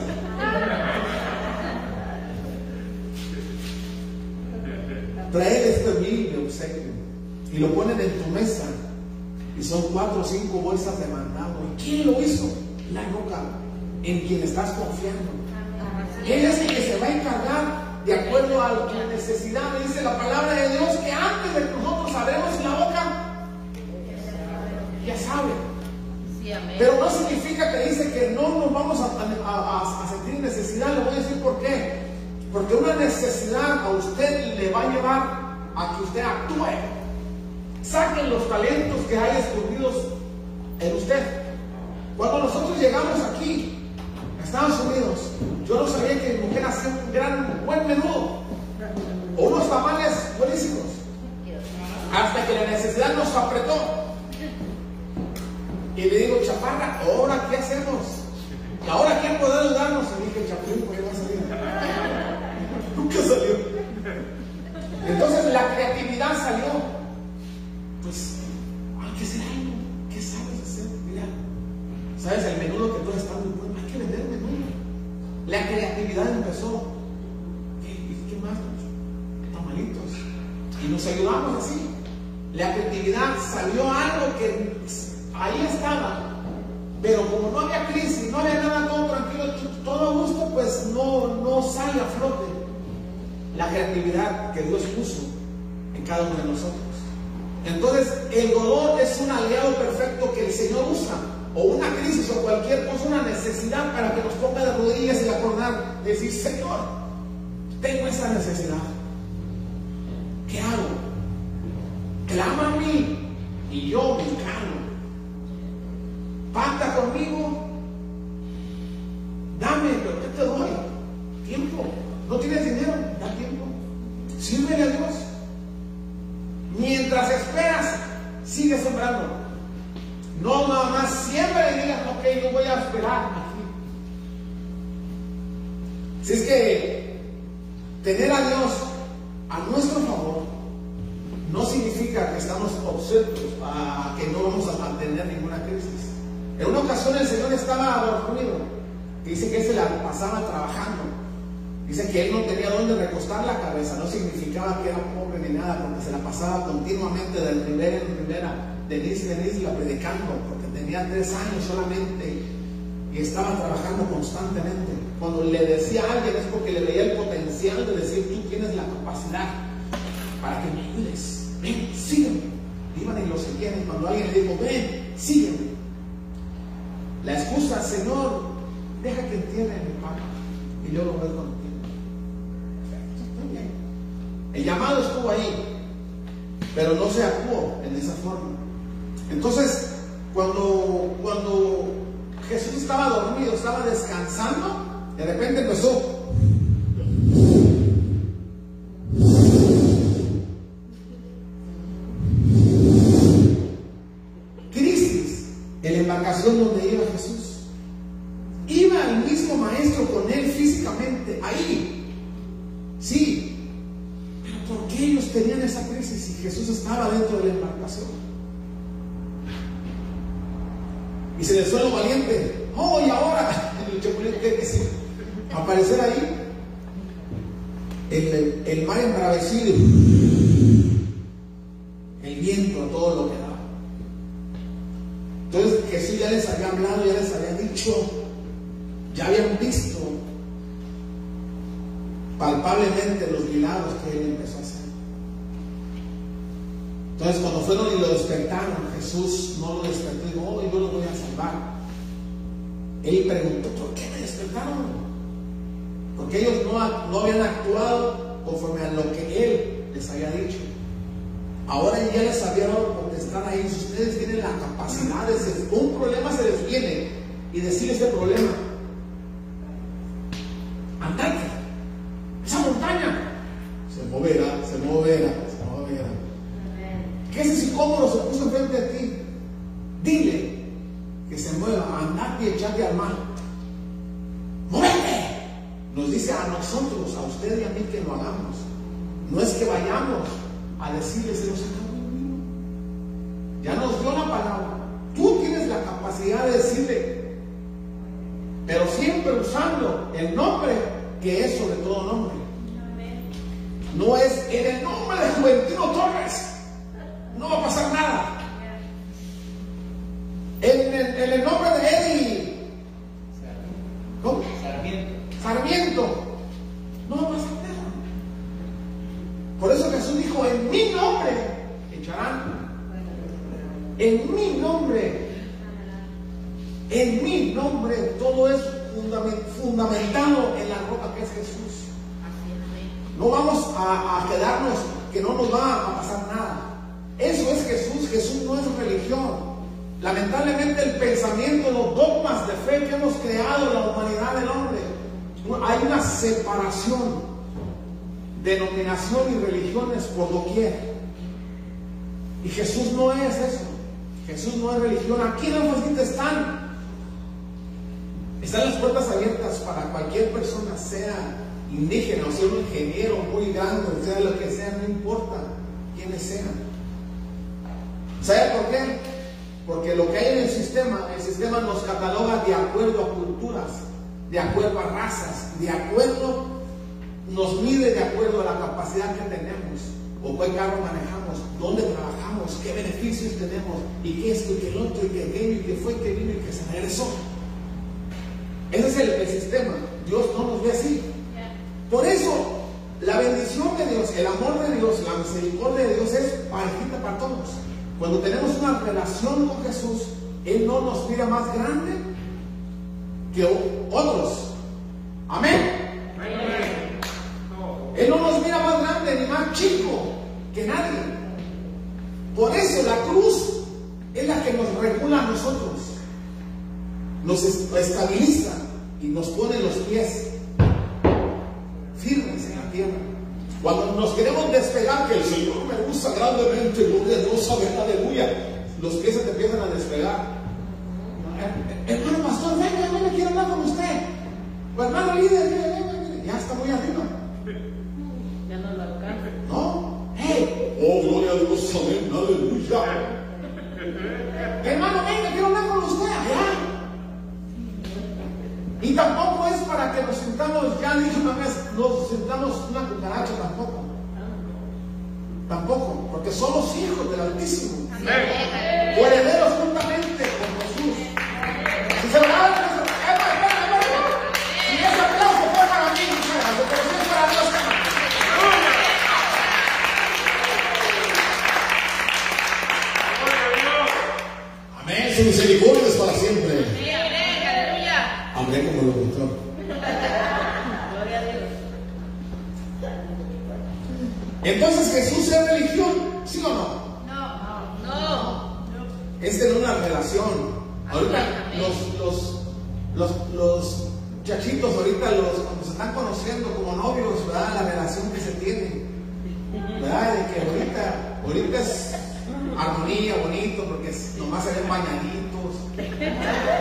Speaker 3: Traer este humilde obsequio y lo ponen en tu mesa y son cuatro o cinco bolsas de mandado. ¿Y quién lo hizo? La roca en quien estás confiando. Él es el que se va a encargar de acuerdo a tu necesidad. Dice la palabra de Dios que antes de que nosotros hablemos la boca, ya sabe. Pero no significa que dice que no nos vamos a, a- a- a sentir necesidad. Le voy a decir por qué. Porque una necesidad a usted le va a llevar a que usted actúe. Saquen los talentos que hay escondidos en usted. Cuando nosotros llegamos aquí, a Estados Unidos, yo no sabía que mi mujer hacía un gran, buen menudo. O unos tamales buenísimos. Hasta que la necesidad nos apretó. Y le digo, chaparra, ¿ahora qué hacemos? ¿Y ahora quién puede ayudarnos? Y dije, chapulín, ¿por qué va a salir? Salió. Entonces la creatividad salió. Pues, hay que hacer algo. ¿Qué sabes hacer? Mira, ¿sabes el menudo que todo está muy bueno? Hay que vender menudo. La creatividad empezó. ¿Qué, qué más? Tamalitos. Y nos ayudamos así. La creatividad salió algo que ahí estaba. Pero como no había crisis, no había nada, todo tranquilo, todo a gusto, pues no, no sale a flote la creatividad que Dios puso en cada uno de nosotros. Entonces, el dolor es un aliado perfecto que el Señor usa, o una crisis o cualquier cosa, una necesidad para que nos ponga de rodillas y acordar, decir, Señor, tengo esa necesidad. ¿Qué hago? Clama a mí y yo me encargo. conmigo? Sigue sembrando. No nada más siembra y digas, ok, yo voy a esperar aquí. Si es que tener a Dios a nuestro favor no significa que estamos obsesos a que no vamos a mantener ninguna crisis. En una ocasión el Señor estaba dormido. Dice que se la pasaba trabajando. Dice que él no tenía dónde recostar la cabeza. No significaba que era pobre ni nada, porque se la pasaba continuamente de ribera en ribera, de isla en isla, predicando, porque tenía tres años solamente y estaba trabajando constantemente. Cuando le decía a alguien es porque le veía el potencial de decir, tú tienes la capacidad para que me ayudes. Ven, sígueme. Iban y lo seguían y cuando alguien le dijo, ven, sígueme. La excusa, Señor, deja que entienda mi padre y yo lo voy. El llamado estuvo ahí, pero no se actuó en esa forma. Entonces, cuando, cuando Jesús estaba dormido, estaba descansando, de repente empezó. Crisis en la embarcación donde iba Jesús. Iba el mismo maestro con él físicamente, ahí. Sí. Tenían esa crisis si Jesús estaba dentro de la embarcación? Y se les lo valiente. Oh, y ahora el aparecer ahí. El, el mar embravecido. El viento, todo lo que da. Entonces Jesús ya les había hablado, ya les había dicho, ya habían visto palpablemente los milagros que él empezó a hacer. Entonces cuando fueron y lo despertaron, Jesús no lo despertó y dijo, oh, yo lo voy a salvar. Él preguntó, ¿por qué me despertaron? Porque ellos no, no habían actuado conforme a lo que Él les había dicho. Ahora ya les había dado potestad a ellos. Ustedes tienen la capacidad de ser, un problema se les viene y decirle ese problema. Andate, esa montaña se moverá, se moverá, se moverá. Que ese sicómoro se puso enfrente de ti. Dile que se mueva, andate y echate al mar. ¡Muévete! Nos dice a nosotros, a usted y a mí que lo hagamos. No es que vayamos a decirle, se nos acabó el. Ya nos dio la palabra. Tú tienes la capacidad de decirle, pero siempre usando el nombre que es sobre todo nombre. No es en el nombre de Juventino Torres. No va a pasar nada. En el, en el nombre de Eddie. ¿Cómo?
Speaker 5: Sarmiento.
Speaker 3: Sarmiento. No va a pasar nada. Por eso Jesús dijo, en mi nombre echarán. En mi nombre. En mi nombre todo es fundamen- fundamentado en la roca que es Jesús. No vamos a, a quedarnos que no nos va a pasar nada. Eso es Jesús. Jesús no es religión. Lamentablemente el pensamiento, los dogmas de fe que hemos creado la humanidad del hombre, hay una separación, denominación y religiones por doquier. Y Jesús no es eso. Jesús no es religión. Aquí en la están. Están las puertas abiertas para cualquier persona, sea indígena sea un ingeniero muy grande, sea lo que sea, no importa quiénes sean. ¿Sabe por qué? Porque lo que hay en el sistema, el sistema nos cataloga de acuerdo a culturas, de acuerdo a razas, de acuerdo, nos mide de acuerdo a la capacidad que tenemos, o qué carro manejamos, dónde trabajamos, qué beneficios tenemos, y qué esto y qué el otro, y qué aquello, y qué fue, y qué vino, y qué se regresó. Ese es el, el sistema. Dios no nos ve así. Por eso, la bendición de Dios, el amor de Dios, la misericordia de Dios es parejita para todos. Cuando tenemos una relación con Jesús, Él no nos mira más grande que otros. Amén. Él no nos mira más grande ni más chico que nadie. Por eso la cruz es la que nos regula a nosotros. nos es- estabiliza y nos pone los pies firmes en la tierra. Cuando nos queremos despegar, que el Señor me usa grandemente, gloria a Dios, amén, aleluya, los pies se te empiezan a despegar. Eh, Hermano pastor, venga, venga, quiero hablar con usted. O hermano líder, venga, venga, venga, ya está muy arriba.
Speaker 1: Ya no lo alcanza.
Speaker 3: ¿No? ¡Hey! ¡Oh, gloria a Dios! ¡Amén! ¡Aleluya! Hermano, venga, quiero hablar con usted allá. Y tampoco es para que nos sintamos, ya dije una vez, nos sintamos una cucaracha tampoco. Tampoco, porque somos hijos del Altísimo. O herederos juntamente con Jesús. Si se lo dan. Si ese aplauso fue para mí, para Dios.
Speaker 2: Amén. Su misericordia es para siempre.
Speaker 1: Sí, amén,
Speaker 2: como lo gustó.
Speaker 1: Gloria a Dios.
Speaker 3: Entonces Jesús es religión, ¿sí o no?
Speaker 1: No, no.
Speaker 3: Es tener una relación. Ahorita los, los, los, los chachitos, ahorita los, cuando se están conociendo como novios, ¿verdad? La relación que se tiene. ¿Verdad? De que ahorita, ahorita es armonía, bonito, porque nomás se ven bañaditos,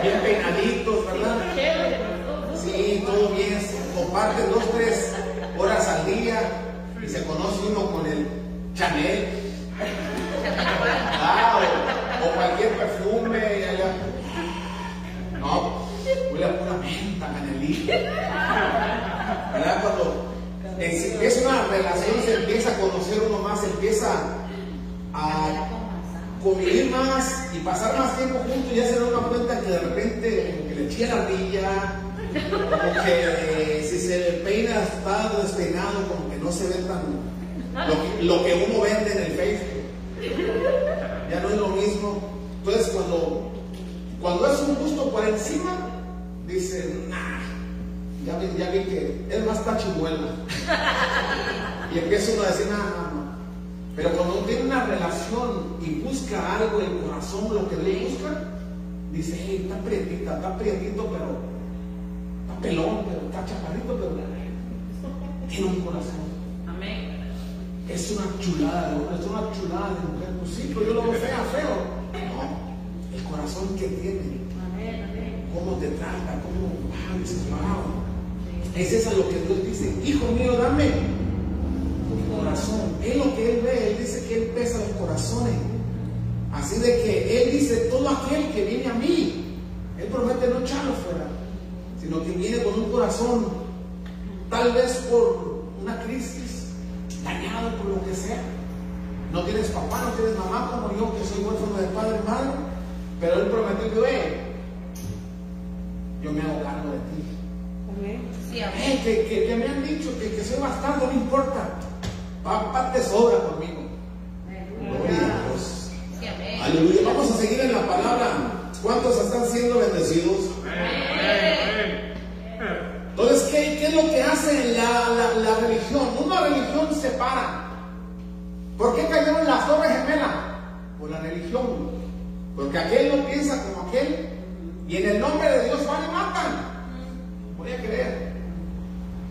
Speaker 3: bien peinaditos, ¿verdad? Sí, todo bien, comparten dos, tres horas al día y se conoce uno con el Chanel. Ah, o, cualquier perfume. No, huele a pura menta, canelita. ¿Verdad? Cuando se empieza una relación, se empieza a conocer uno más, se empieza a convivir más y pasar más tiempo juntos, ya se da una cuenta que de repente que le chilla la ardilla, como que eh, si se peina está despeinado, como que no se ve tan lo que, uno vende en el Facebook. Ya no es lo mismo. Entonces cuando, cuando es un gusto por encima, dicen, nah, ya vi, que es más tachimuela. Y empieza uno a decir, no. Pero cuando uno tiene una relación y busca algo en el corazón, lo que Dios busca, dice, hey, está prietita, está prietito, pero está pelón, pero está chaparrito, pero tiene un corazón.
Speaker 1: Amén.
Speaker 3: Es una chulada de hombre, es una chulada de mujer. Pues sí, pero yo lo veo fea, feo. No, el corazón que tiene,
Speaker 1: Amén, amén.
Speaker 3: cómo te trata, cómo, wow, dices, wow. Es eso lo que Dios dice, hijo mío, dame mi corazón. Es lo que Él ve, Él dice que Él pesa los corazones. Así de que Él dice, todo aquel que viene a mí, Él promete no echarlo fuera, sino que viene con un corazón, tal vez por una crisis, dañado por lo que sea. No tienes papá, no tienes mamá como yo, que soy huérfano de padre y madre, pero Él prometió que, "Ve, yo me hago cargo de ti.
Speaker 1: Sí,
Speaker 3: Eh, que, que- que me han dicho que, que soy bastardo, no importa. Papá te sobra conmigo. Gloria a Dios.
Speaker 1: Sí, amén.
Speaker 2: Aleluya. Vamos a seguir en la palabra. ¿Cuántos están siendo bendecidos?
Speaker 3: Entonces, ¿qué, es lo que hace la religión? Una religión separa. ¿Por qué cayeron las torres gemelas? Por la religión. Porque aquel no piensa como aquel. Y en el nombre de Dios van y matan. Voy a creer.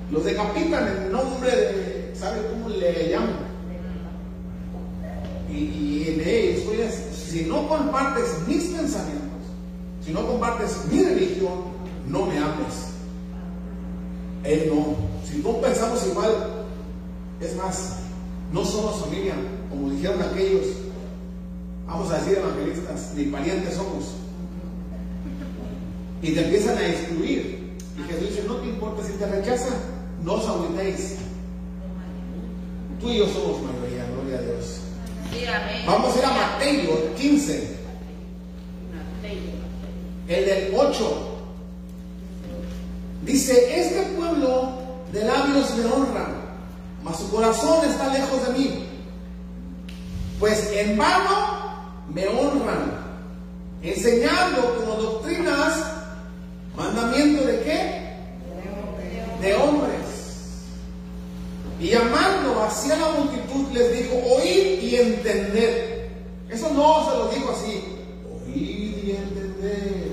Speaker 3: Los decapitan en el nombre de, ¿sabe cómo le llaman? Y, y en ellos, si no compartes mis pensamientos, si no compartes mi religión, no me hables. Él no. Si no pensamos igual, es más, no somos familia, como dijeron aquellos, vamos a decir evangelistas, ni parientes somos. Y te empiezan a excluir. Y Jesús dice, no te importa si te rechazan, no os agüitéis. Tú y yo somos mayoría, gloria a Dios.
Speaker 1: Sí, amén.
Speaker 3: Vamos a ir a Mateo 15, el del 8. Dice, este pueblo de labios me honra, mas su corazón está lejos de mí. Pues en vano me honran, enseñando como doctrinas mandamiento de qué? De hombres. Y llamando hacia la multitud les dijo, oíd y entended. Eso no se lo dijo así, oíd y entended.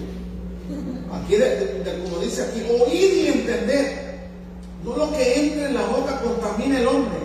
Speaker 3: como dice aquí, oír y entender. No lo que entra en la boca contamina el hombre.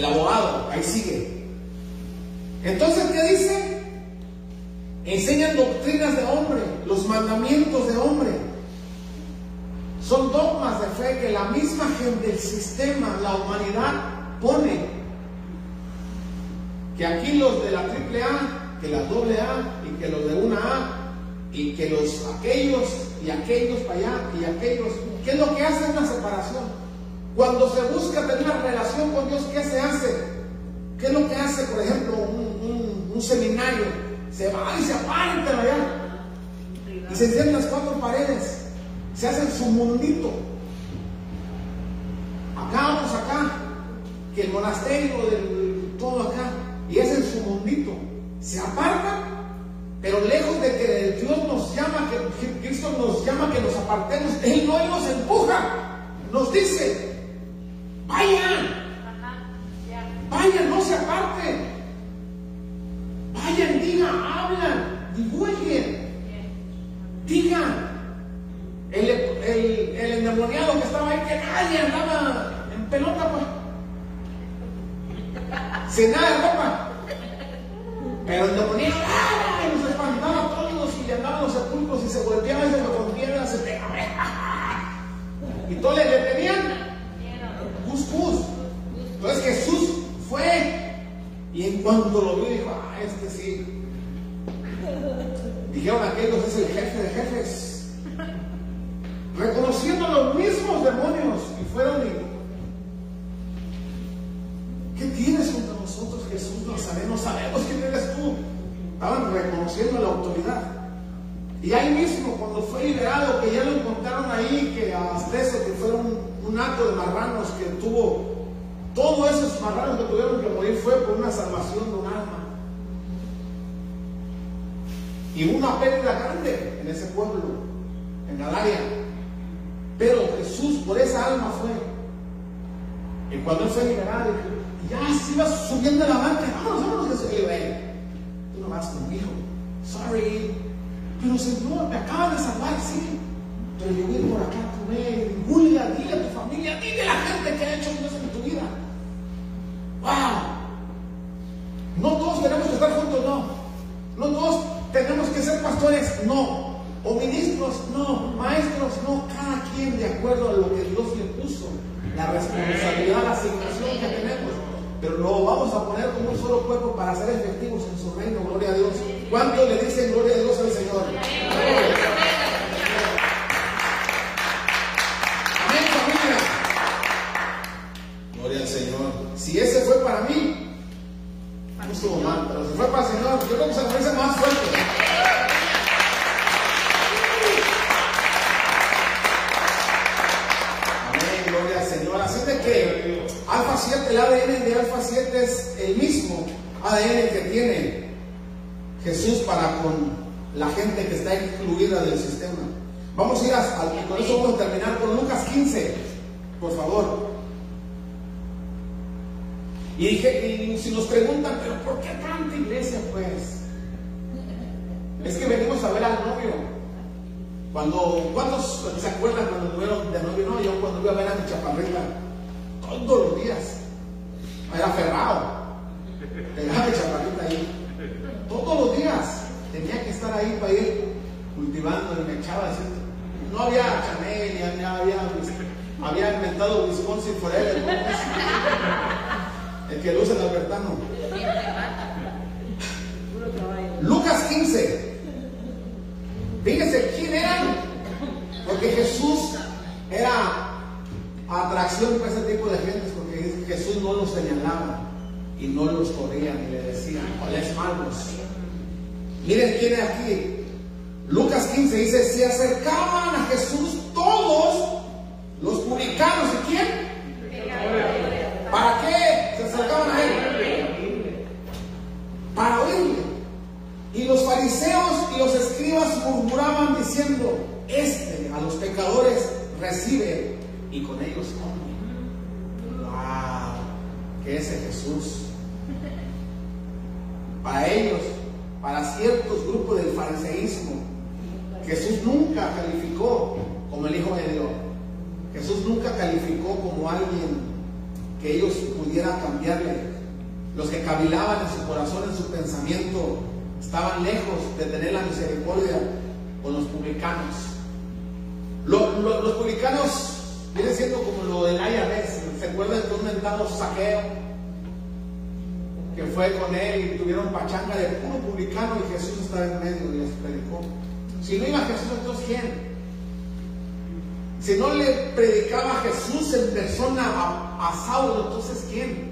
Speaker 3: El abogado, ahí sigue. Entonces, ¿qué dice? Enseñan doctrinas de hombre, los mandamientos de hombre. Son dogmas de fe que la misma gente, el sistema, la humanidad pone. Que aquí los de la triple A, que la doble A y que los de una A y que los aquellos y aquellos para allá y aquellos. ¿Qué es lo que hace una separación? Cuando se busca tener una relación con Dios, ¿qué se hace? ¿Qué es lo que hace, por ejemplo, un, seminario? Se va y se aparta allá. Y se encienden las cuatro paredes. Se hacen su mundito. Acá vamos acá. Que el monasterio del todo acá. Y hacen su mundito. Se apartan. Pero lejos de que Dios nos llama, que Cristo nos llama que nos apartemos, Él no nos empuja. Nos dice, vayan, vayan, no se aparten. Vayan, digan, hablan, divulguen, digan. El, el, el endemoniado que estaba ahí, que nadie andaba en pelota, pues. Sin nada de ropa. Pero el endemoniado, ¡ay! nos espantaba a todos y le andaban los sepulcros y se golpeaba y se lo rompía, se. Y todos le detenían. Cus, cus. Entonces Jesús fue y en cuanto lo vio dijo, ah, este sí. Dijeron aquellos es el jefe de jefes. Reconociendo los mismos demonios y fueron y ¿Qué tienes contra nosotros, Jesús? No sabemos, quién eres tú. Estaban reconociendo la autoridad. Y ahí mismo, cuando fue liberado, que ya lo encontraron ahí, que hasta eso, que fue un, acto de marranos que tuvo, todos esos marranos que tuvieron que morir fue por una salvación de un alma. Y una pérdida grande en ese pueblo, en Galaria. Pero Jesús por esa alma fue. Y cuando él fue liberado, ya se iba subiendo la barca, vámonos, vámonos, Jesús. Y yo, "Ven, tú no vas conmigo. Sorry. Pero Señor, me acabas de salvar, sí. Pero yo voy por acá Julia, dile a tu familia, dile a la gente que ha hecho Dios en tu vida. ¡Wow! No todos tenemos que estar juntos, no. No todos tenemos que ser pastores, no. O ministros, no. Maestros, no. Cada quien de acuerdo a lo que Dios le puso. La responsabilidad, la asignación que tenemos. Pero lo vamos a poner como un solo cuerpo para ser efectivos en su reino. Gloria a Dios. ¿Cuántos le dicen gloria a Dios al Señor? Amén, familia.
Speaker 2: Gloria al Señor.
Speaker 3: Si ese fue para mí, no estuvo mal, pero si fue para el Señor, yo creo que se merece más fuerte. Amén, gloria al Señor. Así de que Alfa 7, el ADN de Alfa 7 es el mismo ADN que tiene Jesús para con la gente que está incluida del sistema. Vamos a ir a, a- con eso vamos a terminar con Lucas 15, por favor. Y, dije, y si nos preguntan, pero ¿por qué tanta iglesia pues? Es que venimos a ver al novio. Cuando, ¿cuántos se acuerdan cuando tuvieron de novio? No, yo cuando iba a ver a mi chaparrita, todos los días, era aferrado. Dejaba mi chaparrita ahí. Todos los días tenía que estar ahí para ir cultivando y me echaba así. No había Chanel, ni había, había, inventado Wisconsin Forever. El que luce el albertano. Lucas 15. Fíjense quién eran. Porque Jesús era atracción para ese tipo de gentes. Porque Jesús no los señalaba y no los corría ni le decía, ¿cuáles malos? Miren quién es aquí. Lucas 15 dice: Se acercaban a Jesús todos los publicanos. ¿Y quién? ¿Para qué se acercaban a él? Para oírle. Y los fariseos y los escribas murmuraban diciendo, este a los pecadores recibe y con ellos come. ¡Wow! ¿Qué es Jesús? Para ellos, para ciertos grupos del fariseísmo, Jesús nunca calificó como el Hijo de Dios. Jesús nunca calificó como alguien que ellos pudieran cambiarle. Los que cavilaban en su corazón, en su pensamiento, estaban lejos de tener la misericordia con los publicanos. Lo- lo- los publicanos vienen siendo como lo del IRS. ¿Se acuerdan de un mentado saqueo? Que fue con él y tuvieron pachanga de puro publicano y Jesús estaba en medio y les predicó. Si no iba Jesús, entonces ¿quién? Si no le predicaba Jesús en persona a, a Saulo, entonces ¿quién?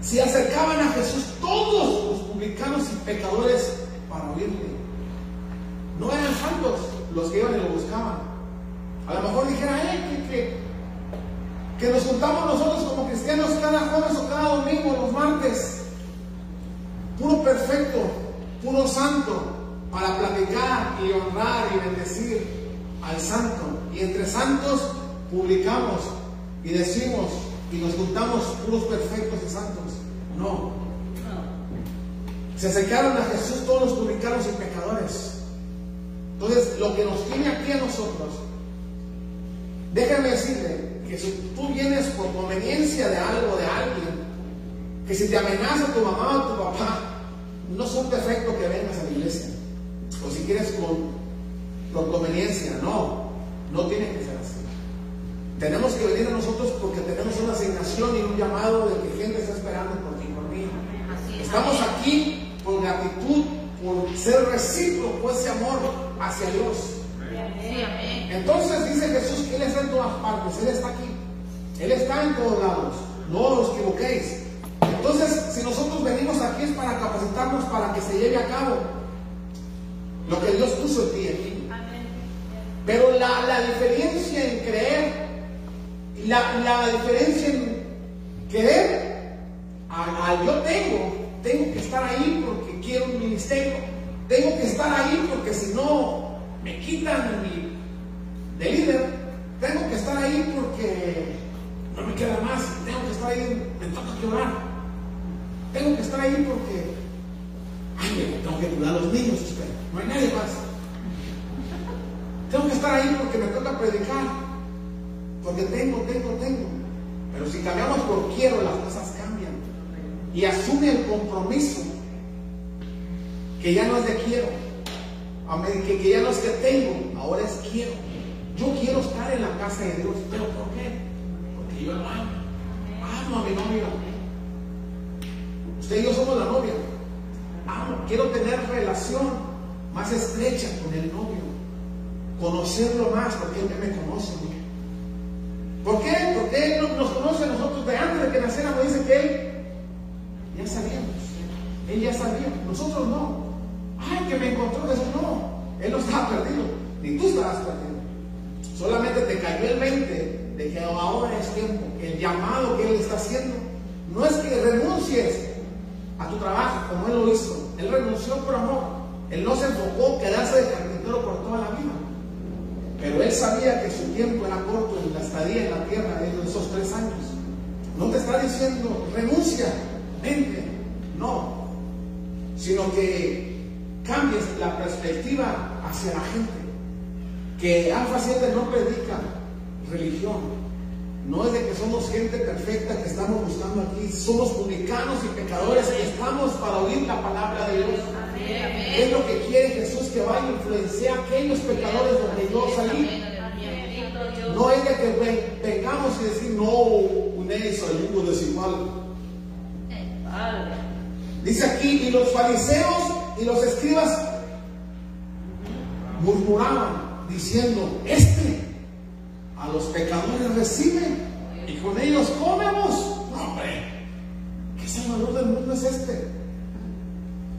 Speaker 3: Se acercaban a Jesús todos los publicanos y pecadores para oírle. No eran santos los que iban y lo buscaban. A lo mejor dijera, eh, que, que, que nos juntamos nosotros como cristianos cada jueves o cada domingo, los martes. Puro perfecto, puro santo, para platicar y honrar y bendecir al santo. Y entre santos publicamos y decimos y nos juntamos puros perfectos y santos. No. Se acercaron a Jesús todos los publicanos y pecadores. Entonces, lo que nos tiene aquí a nosotros, déjame decirle que si tú vienes por conveniencia de algo, de alguien, que si te amenaza tu mamá o tu papá, no son perfectos que vengas a la iglesia. O si quieres con, conveniencia, no, no tiene que ser así. Tenemos que venir a nosotros porque tenemos una asignación y un llamado de que gente está esperando por ti, por mí. Estamos aquí por gratitud, por ser recíproco ese amor hacia Dios. Entonces dice Jesús que Él está en todas partes, Él está aquí, Él está en todos lados, no os equivoquéis. Entonces, si nosotros venimos aquí es para capacitarnos para que se lleve a cabo lo que Dios puso en ti y en mí. Pero la, la diferencia en creer, la, la diferencia en querer, al yo tengo, tengo que estar ahí porque quiero un ministerio. Tengo que estar ahí porque si no me quitan mi de líder. Tengo que estar ahí porque no me queda más. Tengo que estar ahí, me toca que orar. Tengo que estar ahí porque, ay, tengo que cuidar a los niños. No hay nadie más. Tengo que estar ahí porque me toca predicar. Porque tengo, tengo, tengo. Pero si cambiamos por quiero, las cosas cambian. Y asume el compromiso que ya no es de quiero, que, que ya no es que tengo, ahora es quiero. Yo quiero estar en la casa de Dios, pero ¿por qué? Porque yo lo amo. Amo a mi novia. Usted y yo somos la novia. Amo, quiero tener relación más estrecha con el novio. Conocerlo más, porque él me conoce. ¿Por qué? Porque él no- nos conoce a nosotros de antes de que naciéramos. Dice que él ya sabíamos. Él ya sabía. Nosotros no. Ay, que me encontró eso. No. Él no estaba perdido. Ni tú estabas perdido. Solamente te cayó el 20 de que ahora es tiempo. El llamado que Él está haciendo no es que renuncies a tu trabajo como Él lo hizo. Él renunció por amor. Él no se enfocó en quedarse de carpintero por toda la vida. Pero Él sabía que su tiempo era corto en la estadía en la tierra en esos tres años. No te está diciendo renuncia, vente. No. Sino que cambies la perspectiva hacia la gente que Alfa 7 no predica religión. No es de que somos gente perfecta que estamos buscando aquí. Somos publicanos y pecadores estamos para oír la palabra de Dios. ¿Qué es lo que quiere Jesús que vaya a influenciar a aquellos pecadores donde yo salí? No es de que ve- vengamos y decir, no, unéis al yugo desigual. Dice aquí, y los fariseos y los escribas murmuraban diciendo, este a los pecadores recibe y con ellos comemos. No, hombre, ¿qué salvador del mundo es este?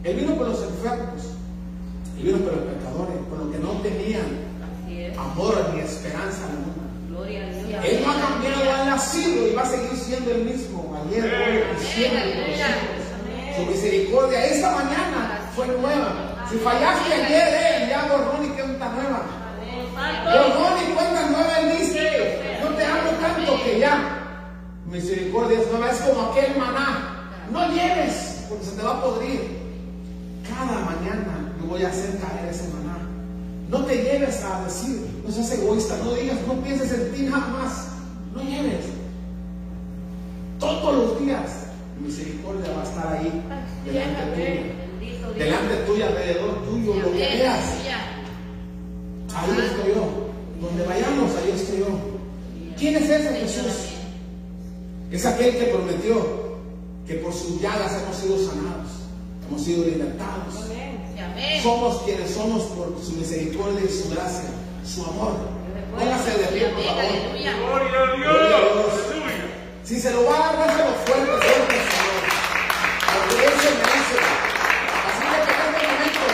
Speaker 3: Él vino por los enfermos, él vino por los pecadores, por los que no tenían amor ni esperanza alguna. Él no ha cambiado, ha nacido y va a seguir siendo el mismo ayer, hoy y siempre. Su misericordia esta mañana fue nueva. Si fallaste ayer, eh, ya borrón y cuenta nueva. Borrón y cuenta nueva el dice. No te amo tanto que ya. Misericordia es nueva, es como aquel maná. No lleves, porque se te va a podrir. Cada mañana yo voy a hacer caer ese maná. No te lleves a decir, no seas egoísta, no digas, no pienses en ti nada más. No lleves. Todos los días, misericordia va a estar ahí, delante tuyo. Delante tuyo, alrededor tuyo, lo que veas. Ahí estoy yo. Donde vayamos, ahí estoy yo. ¿Quién es ese Jesús? Es aquel que prometió que por sus llagas hemos sido sanados, hemos sido libertados. Somos quienes somos por su misericordia y su gracia, su amor. Póngase de pie, por favor.
Speaker 5: Gloria a
Speaker 3: Gloria a
Speaker 5: Dios.
Speaker 3: Si se lo va a dar, dáselo fuerte, fuerte, Señor. Porque Él se merece. Así que en este momento,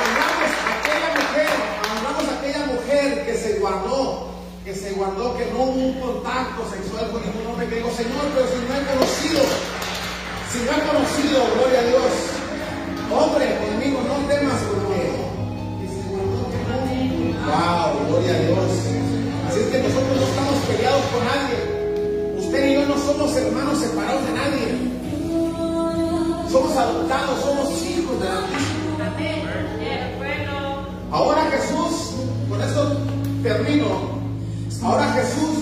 Speaker 3: honramos a aquella mujer, honramos a aquella mujer que se guardó, que se guardó, que no hubo un contacto sexual con ningún hombre, que digo, Señor, pero si no he conocido, si no he conocido, gloria a Dios. Hombre, conmigo no temas porque. Wow, gloria a Dios. Así es que nosotros no estamos peleados con nadie. Usted y yo no somos hermanos separados de nadie. Somos adoptados, somos hijos de la Ahora Jesús, con esto termino. Ahora Jesús,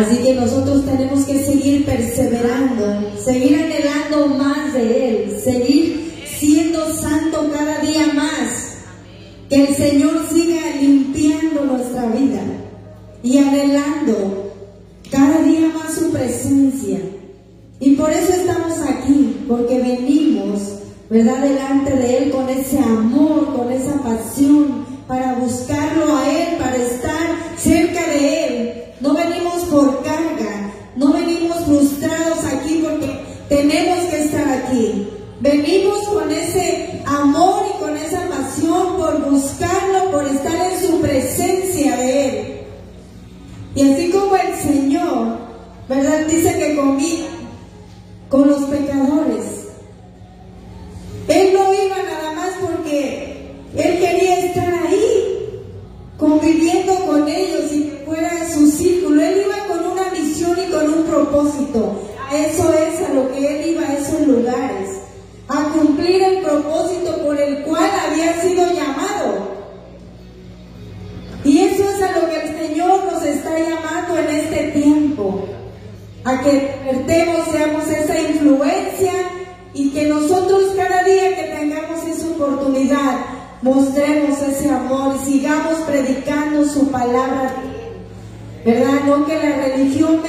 Speaker 1: Así
Speaker 5: que nosotros tenemos que seguir perseverando, seguir sigamos predicando su palabra, ¿verdad? No que la religión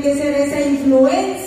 Speaker 5: tiene que ser esa influencia